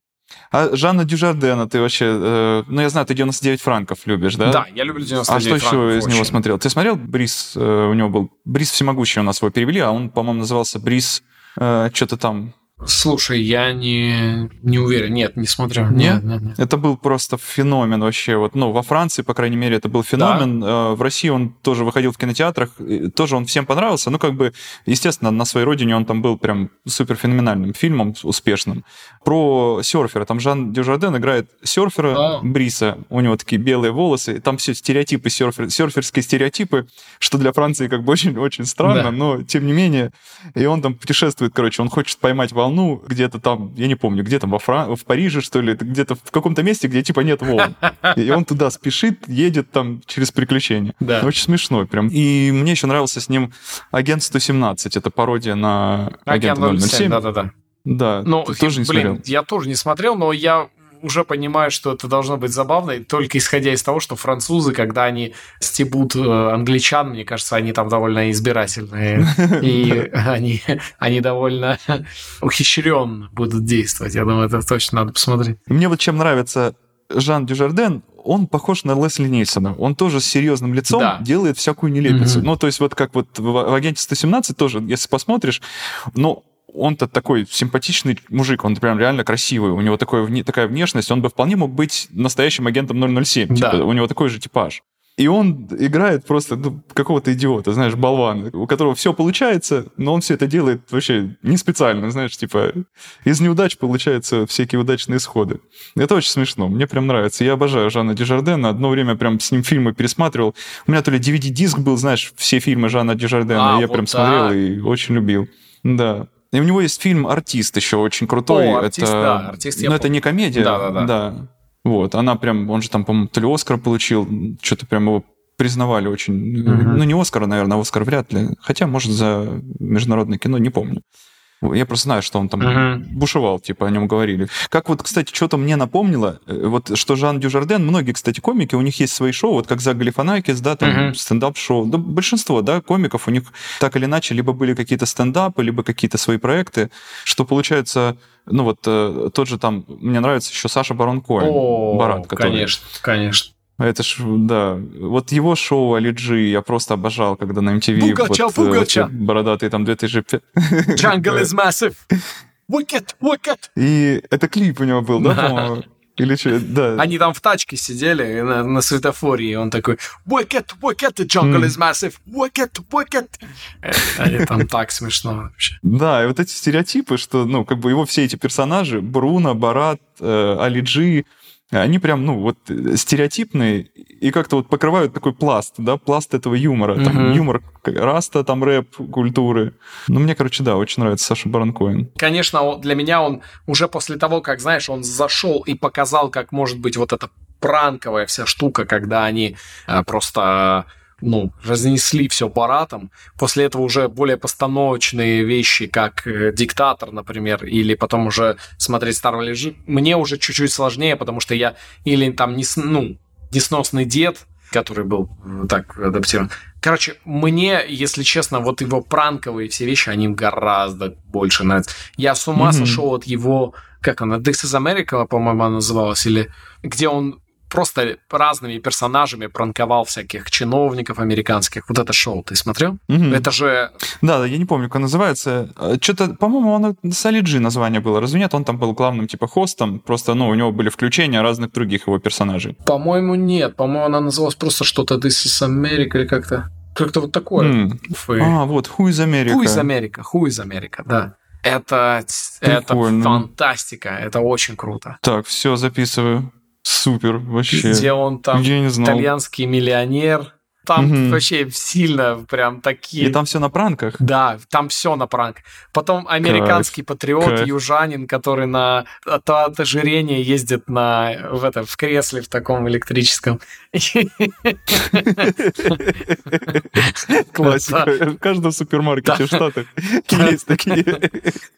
А Жанна Дюжардена, ты вообще... э, ну, я знаю, ты 99 франков любишь, да? да, я люблю 99 А что еще франков из него очень. смотрел? Ты смотрел Брис? э, у него был Брис всемогущий, у нас его перевели, а он, по-моему, назывался Брис э, что-то там. Слушай, я не, не уверен, нет, не смотрю. Нет? Нет, нет, нет. Это был просто феномен вообще. Вот, ну, во Франции, по крайней мере, это был феномен. Э, В России он тоже выходил в кинотеатрах. Тоже он всем понравился. Ну, как бы, естественно, на своей родине он там был прям супер феноменальным фильмом, успешным. Про серфера. Там Жан Дюжарден играет серфера А. Бриса. У него такие белые волосы. Там все стереотипы, серфер, серферские стереотипы, что для Франции как бы очень-очень странно, Да. но тем не менее. И он там путешествует, короче, он хочет поймать волну где-то там, я не помню, где там, во Фран... в Париже, что ли, где-то в каком-то месте, где типа нет волн. И он туда спешит, едет там через приключения. Да. Очень смешно прям. И мне еще нравился с ним «Агент 117». Это пародия на Агент «Агента 007». 007, да-да-да. Да, Ну, ты тоже не блин, смотрел? я тоже не смотрел, но я уже понимаю, что это должно быть забавно, только исходя из того, что французы, когда они стебут э, англичан, мне кажется, они там довольно избирательные, и они, они довольно ухищренно будут действовать. Я думаю, это точно надо посмотреть. Мне вот чем нравится Жан Дюжарден, он похож на Лесли Нильсона. Он тоже с серьезным лицом Да. делает всякую нелепицу. Мгм. Ну, то есть вот как вот в, в «Агенте 117» тоже, если посмотришь, ну, он-то такой симпатичный мужик, он прям реально красивый, у него такое, вне- такая внешность, он бы вполне мог быть настоящим агентом 007, Да. типа, у него такой же типаж. И он играет просто ну, какого-то идиота, знаешь, болвана, у которого все получается, но он все это делает вообще не специально, знаешь, типа из неудач получаются всякие удачные исходы. Это очень смешно, мне прям нравится. Я обожаю Жана Дежардена, одно время прям с ним фильмы пересматривал. У меня то ли DVD-диск был, знаешь, все фильмы Жана Дежардена, а, я вот прям так. смотрел и очень любил. Да. И у него есть фильм «Артист» еще очень крутой. О, артист, это, да, артист Но это не комедия. Да, да, да. да. Вот, она прям, он же там, по-моему, то ли Оскар получил, что-то прям его признавали очень. Uh-huh. Ну, не Оскар, наверное, Оскар вряд ли. Хотя, может, за международное кино, не помню. Я просто знаю, что он там uh-huh. бушевал, типа о нем говорили. Как вот, кстати, что-то мне напомнило, э, вот что Жан Дюжарден, многие, кстати, комики, у них есть свои шоу, вот как за Галифанакис, да, там uh-huh. стендап-шоу. Да, большинство, да, комиков, у них так или иначе либо были какие-то стендапы, либо какие-то свои проекты, что получается, ну вот э, тот же там, мне нравится еще Саша Барон Коэн, Барат, который... Конечно, конечно. Это ж, да, вот его шоу Алиджи я просто обожал, когда на MTV Бугача, вот. Э, бородатый там 2005... Jungle is massive. Wicked, wicked. И это клип у него был, да, по-моему? Или что, да. Они там в тачке сидели на, на светофоре, и он такой «Wicked, wicked, the jungle is massive, wicked, wicked». Они там так смешно вообще. Да, и вот эти стереотипы, что, ну, как бы его все эти персонажи, Бруно, Барат, э, Алиджи, они прям, ну, вот э, стереотипные и как-то вот покрывают такой пласт, да, пласт этого юмора. Uh-huh. Там юмор раста, там рэп культуры. Ну, мне, короче, да, очень нравится Саша Баранкоин. Конечно, для меня он уже после того, как, знаешь, он зашел и показал, как может быть вот эта пранковая вся штука, когда они э, просто ну, разнесли все паратом. После этого уже более постановочные вещи, как э, «Диктатор», например, или потом уже смотреть «Старого лежи», мне уже чуть-чуть сложнее, потому что я или там не, ну, несносный дед, который был э, так адаптирован. Короче, мне, если честно, вот его пранковые все вещи, они гораздо больше нравятся. Я с ума mm-hmm. сошел от его, как она, This is America, по-моему, она называлась, или где он просто разными персонажами пранковал всяких чиновников американских. Вот это шоу ты смотрел? Угу. Это же... Да, да, я не помню, как называется. А, Что-то, по-моему, оно Солиджи название было. Разве нет? Он там был главным типа хостом. Просто, ну, у него были включения разных других его персонажей. По-моему, нет. По-моему, она называлась просто что-то This is America или как-то... Как-то вот такое. Mm. А, вот, Who is America. Who is America, Who is America, да. Это, это фантастика, это очень круто. Так, все записываю. Супер, вообще. Где он там Я не знал. итальянский миллионер. Там угу. вообще сильно прям такие... И там все на пранках? Да, там все на пранк. Потом американский Кайф. патриот, Кайф. южанин, который на от, от ожирения ездит на, в, это, в кресле в таком электрическом. Классика. В каждом супермаркете в Штатах есть такие.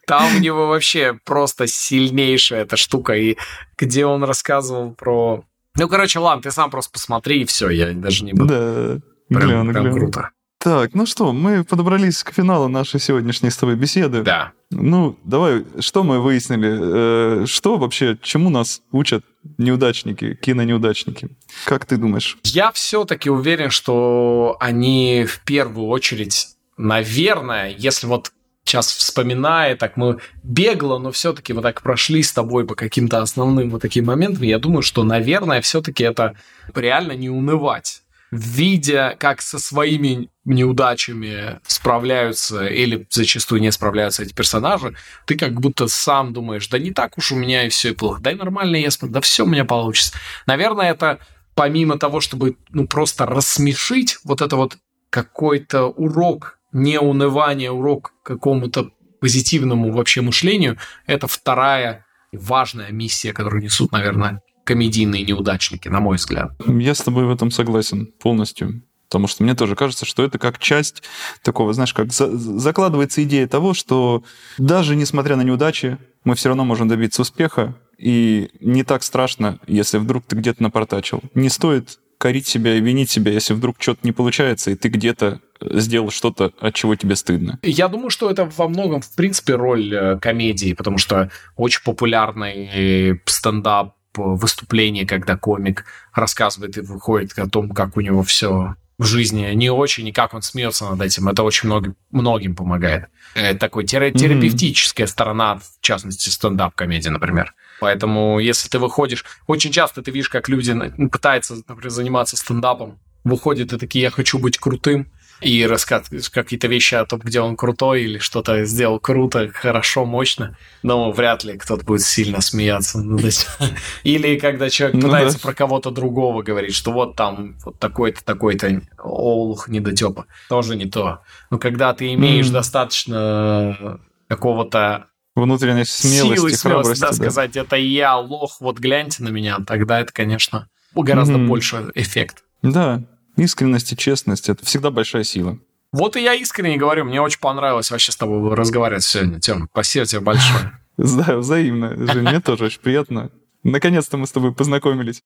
Там у него вообще просто сильнейшая эта штука. И где он рассказывал про ну, короче, ладно, ты сам просто посмотри, и все, я даже не буду. Да, прям, гляну, прям гляну. круто. Так, ну что, мы подобрались к финалу нашей сегодняшней с тобой беседы. Да. Ну, давай, что мы выяснили? Э, что вообще, чему нас учат неудачники, кинонеудачники? Как ты думаешь? Я все-таки уверен, что они в первую очередь, наверное, если вот сейчас вспоминая, так мы бегло, но все-таки вот так прошли с тобой по каким-то основным вот таким моментам, я думаю, что, наверное, все-таки это реально не унывать. Видя, как со своими неудачами справляются или зачастую не справляются эти персонажи, ты как будто сам думаешь, да не так уж у меня и все и плохо, да и нормально я смотрю, да все у меня получится. Наверное, это помимо того, чтобы ну, просто рассмешить, вот это вот какой-то урок не унывание, урок какому-то позитивному вообще мышлению, это вторая важная миссия, которую несут, наверное, комедийные неудачники, на мой взгляд. Я с тобой в этом согласен полностью. Потому что мне тоже кажется, что это как часть такого, знаешь, как за закладывается идея того, что даже несмотря на неудачи, мы все равно можем добиться успеха, и не так страшно, если вдруг ты где-то напортачил. Не стоит корить себя и винить себя, если вдруг что-то не получается, и ты где-то сделал что-то, от чего тебе стыдно. Я думаю, что это во многом, в принципе, роль э, комедии, потому что очень популярный стендап выступление, когда комик рассказывает и выходит о том, как у него все в жизни не очень, и как он смеется над этим. Это очень много, многим помогает. Это такой терапевтическая mm-hmm. сторона, в частности, стендап-комедии, например. Поэтому, если ты выходишь... Очень часто ты видишь, как люди пытаются, например, заниматься стендапом выходит и такие, я хочу быть крутым, и рассказывать какие-то вещи о том, где он крутой или что-то сделал круто, хорошо, мощно, но вряд ли кто-то будет сильно смеяться над этим. Или когда человек ну, пытается про кого-то другого говорить, что вот там вот такой-то, такой-то олух недотепа, тоже не то. Но когда ты имеешь достаточно какого-то внутренней смелости, силы, храбрости, да, сказать, это я лох, вот гляньте на меня, тогда это, конечно, гораздо больше эффект. Да, искренность и честность – это всегда большая сила. Вот и я искренне говорю, мне очень понравилось вообще с тобой разговаривать сегодня, Тем. Спасибо тебе большое. Да, взаимно. Жень, мне тоже очень приятно. Наконец-то мы с тобой познакомились.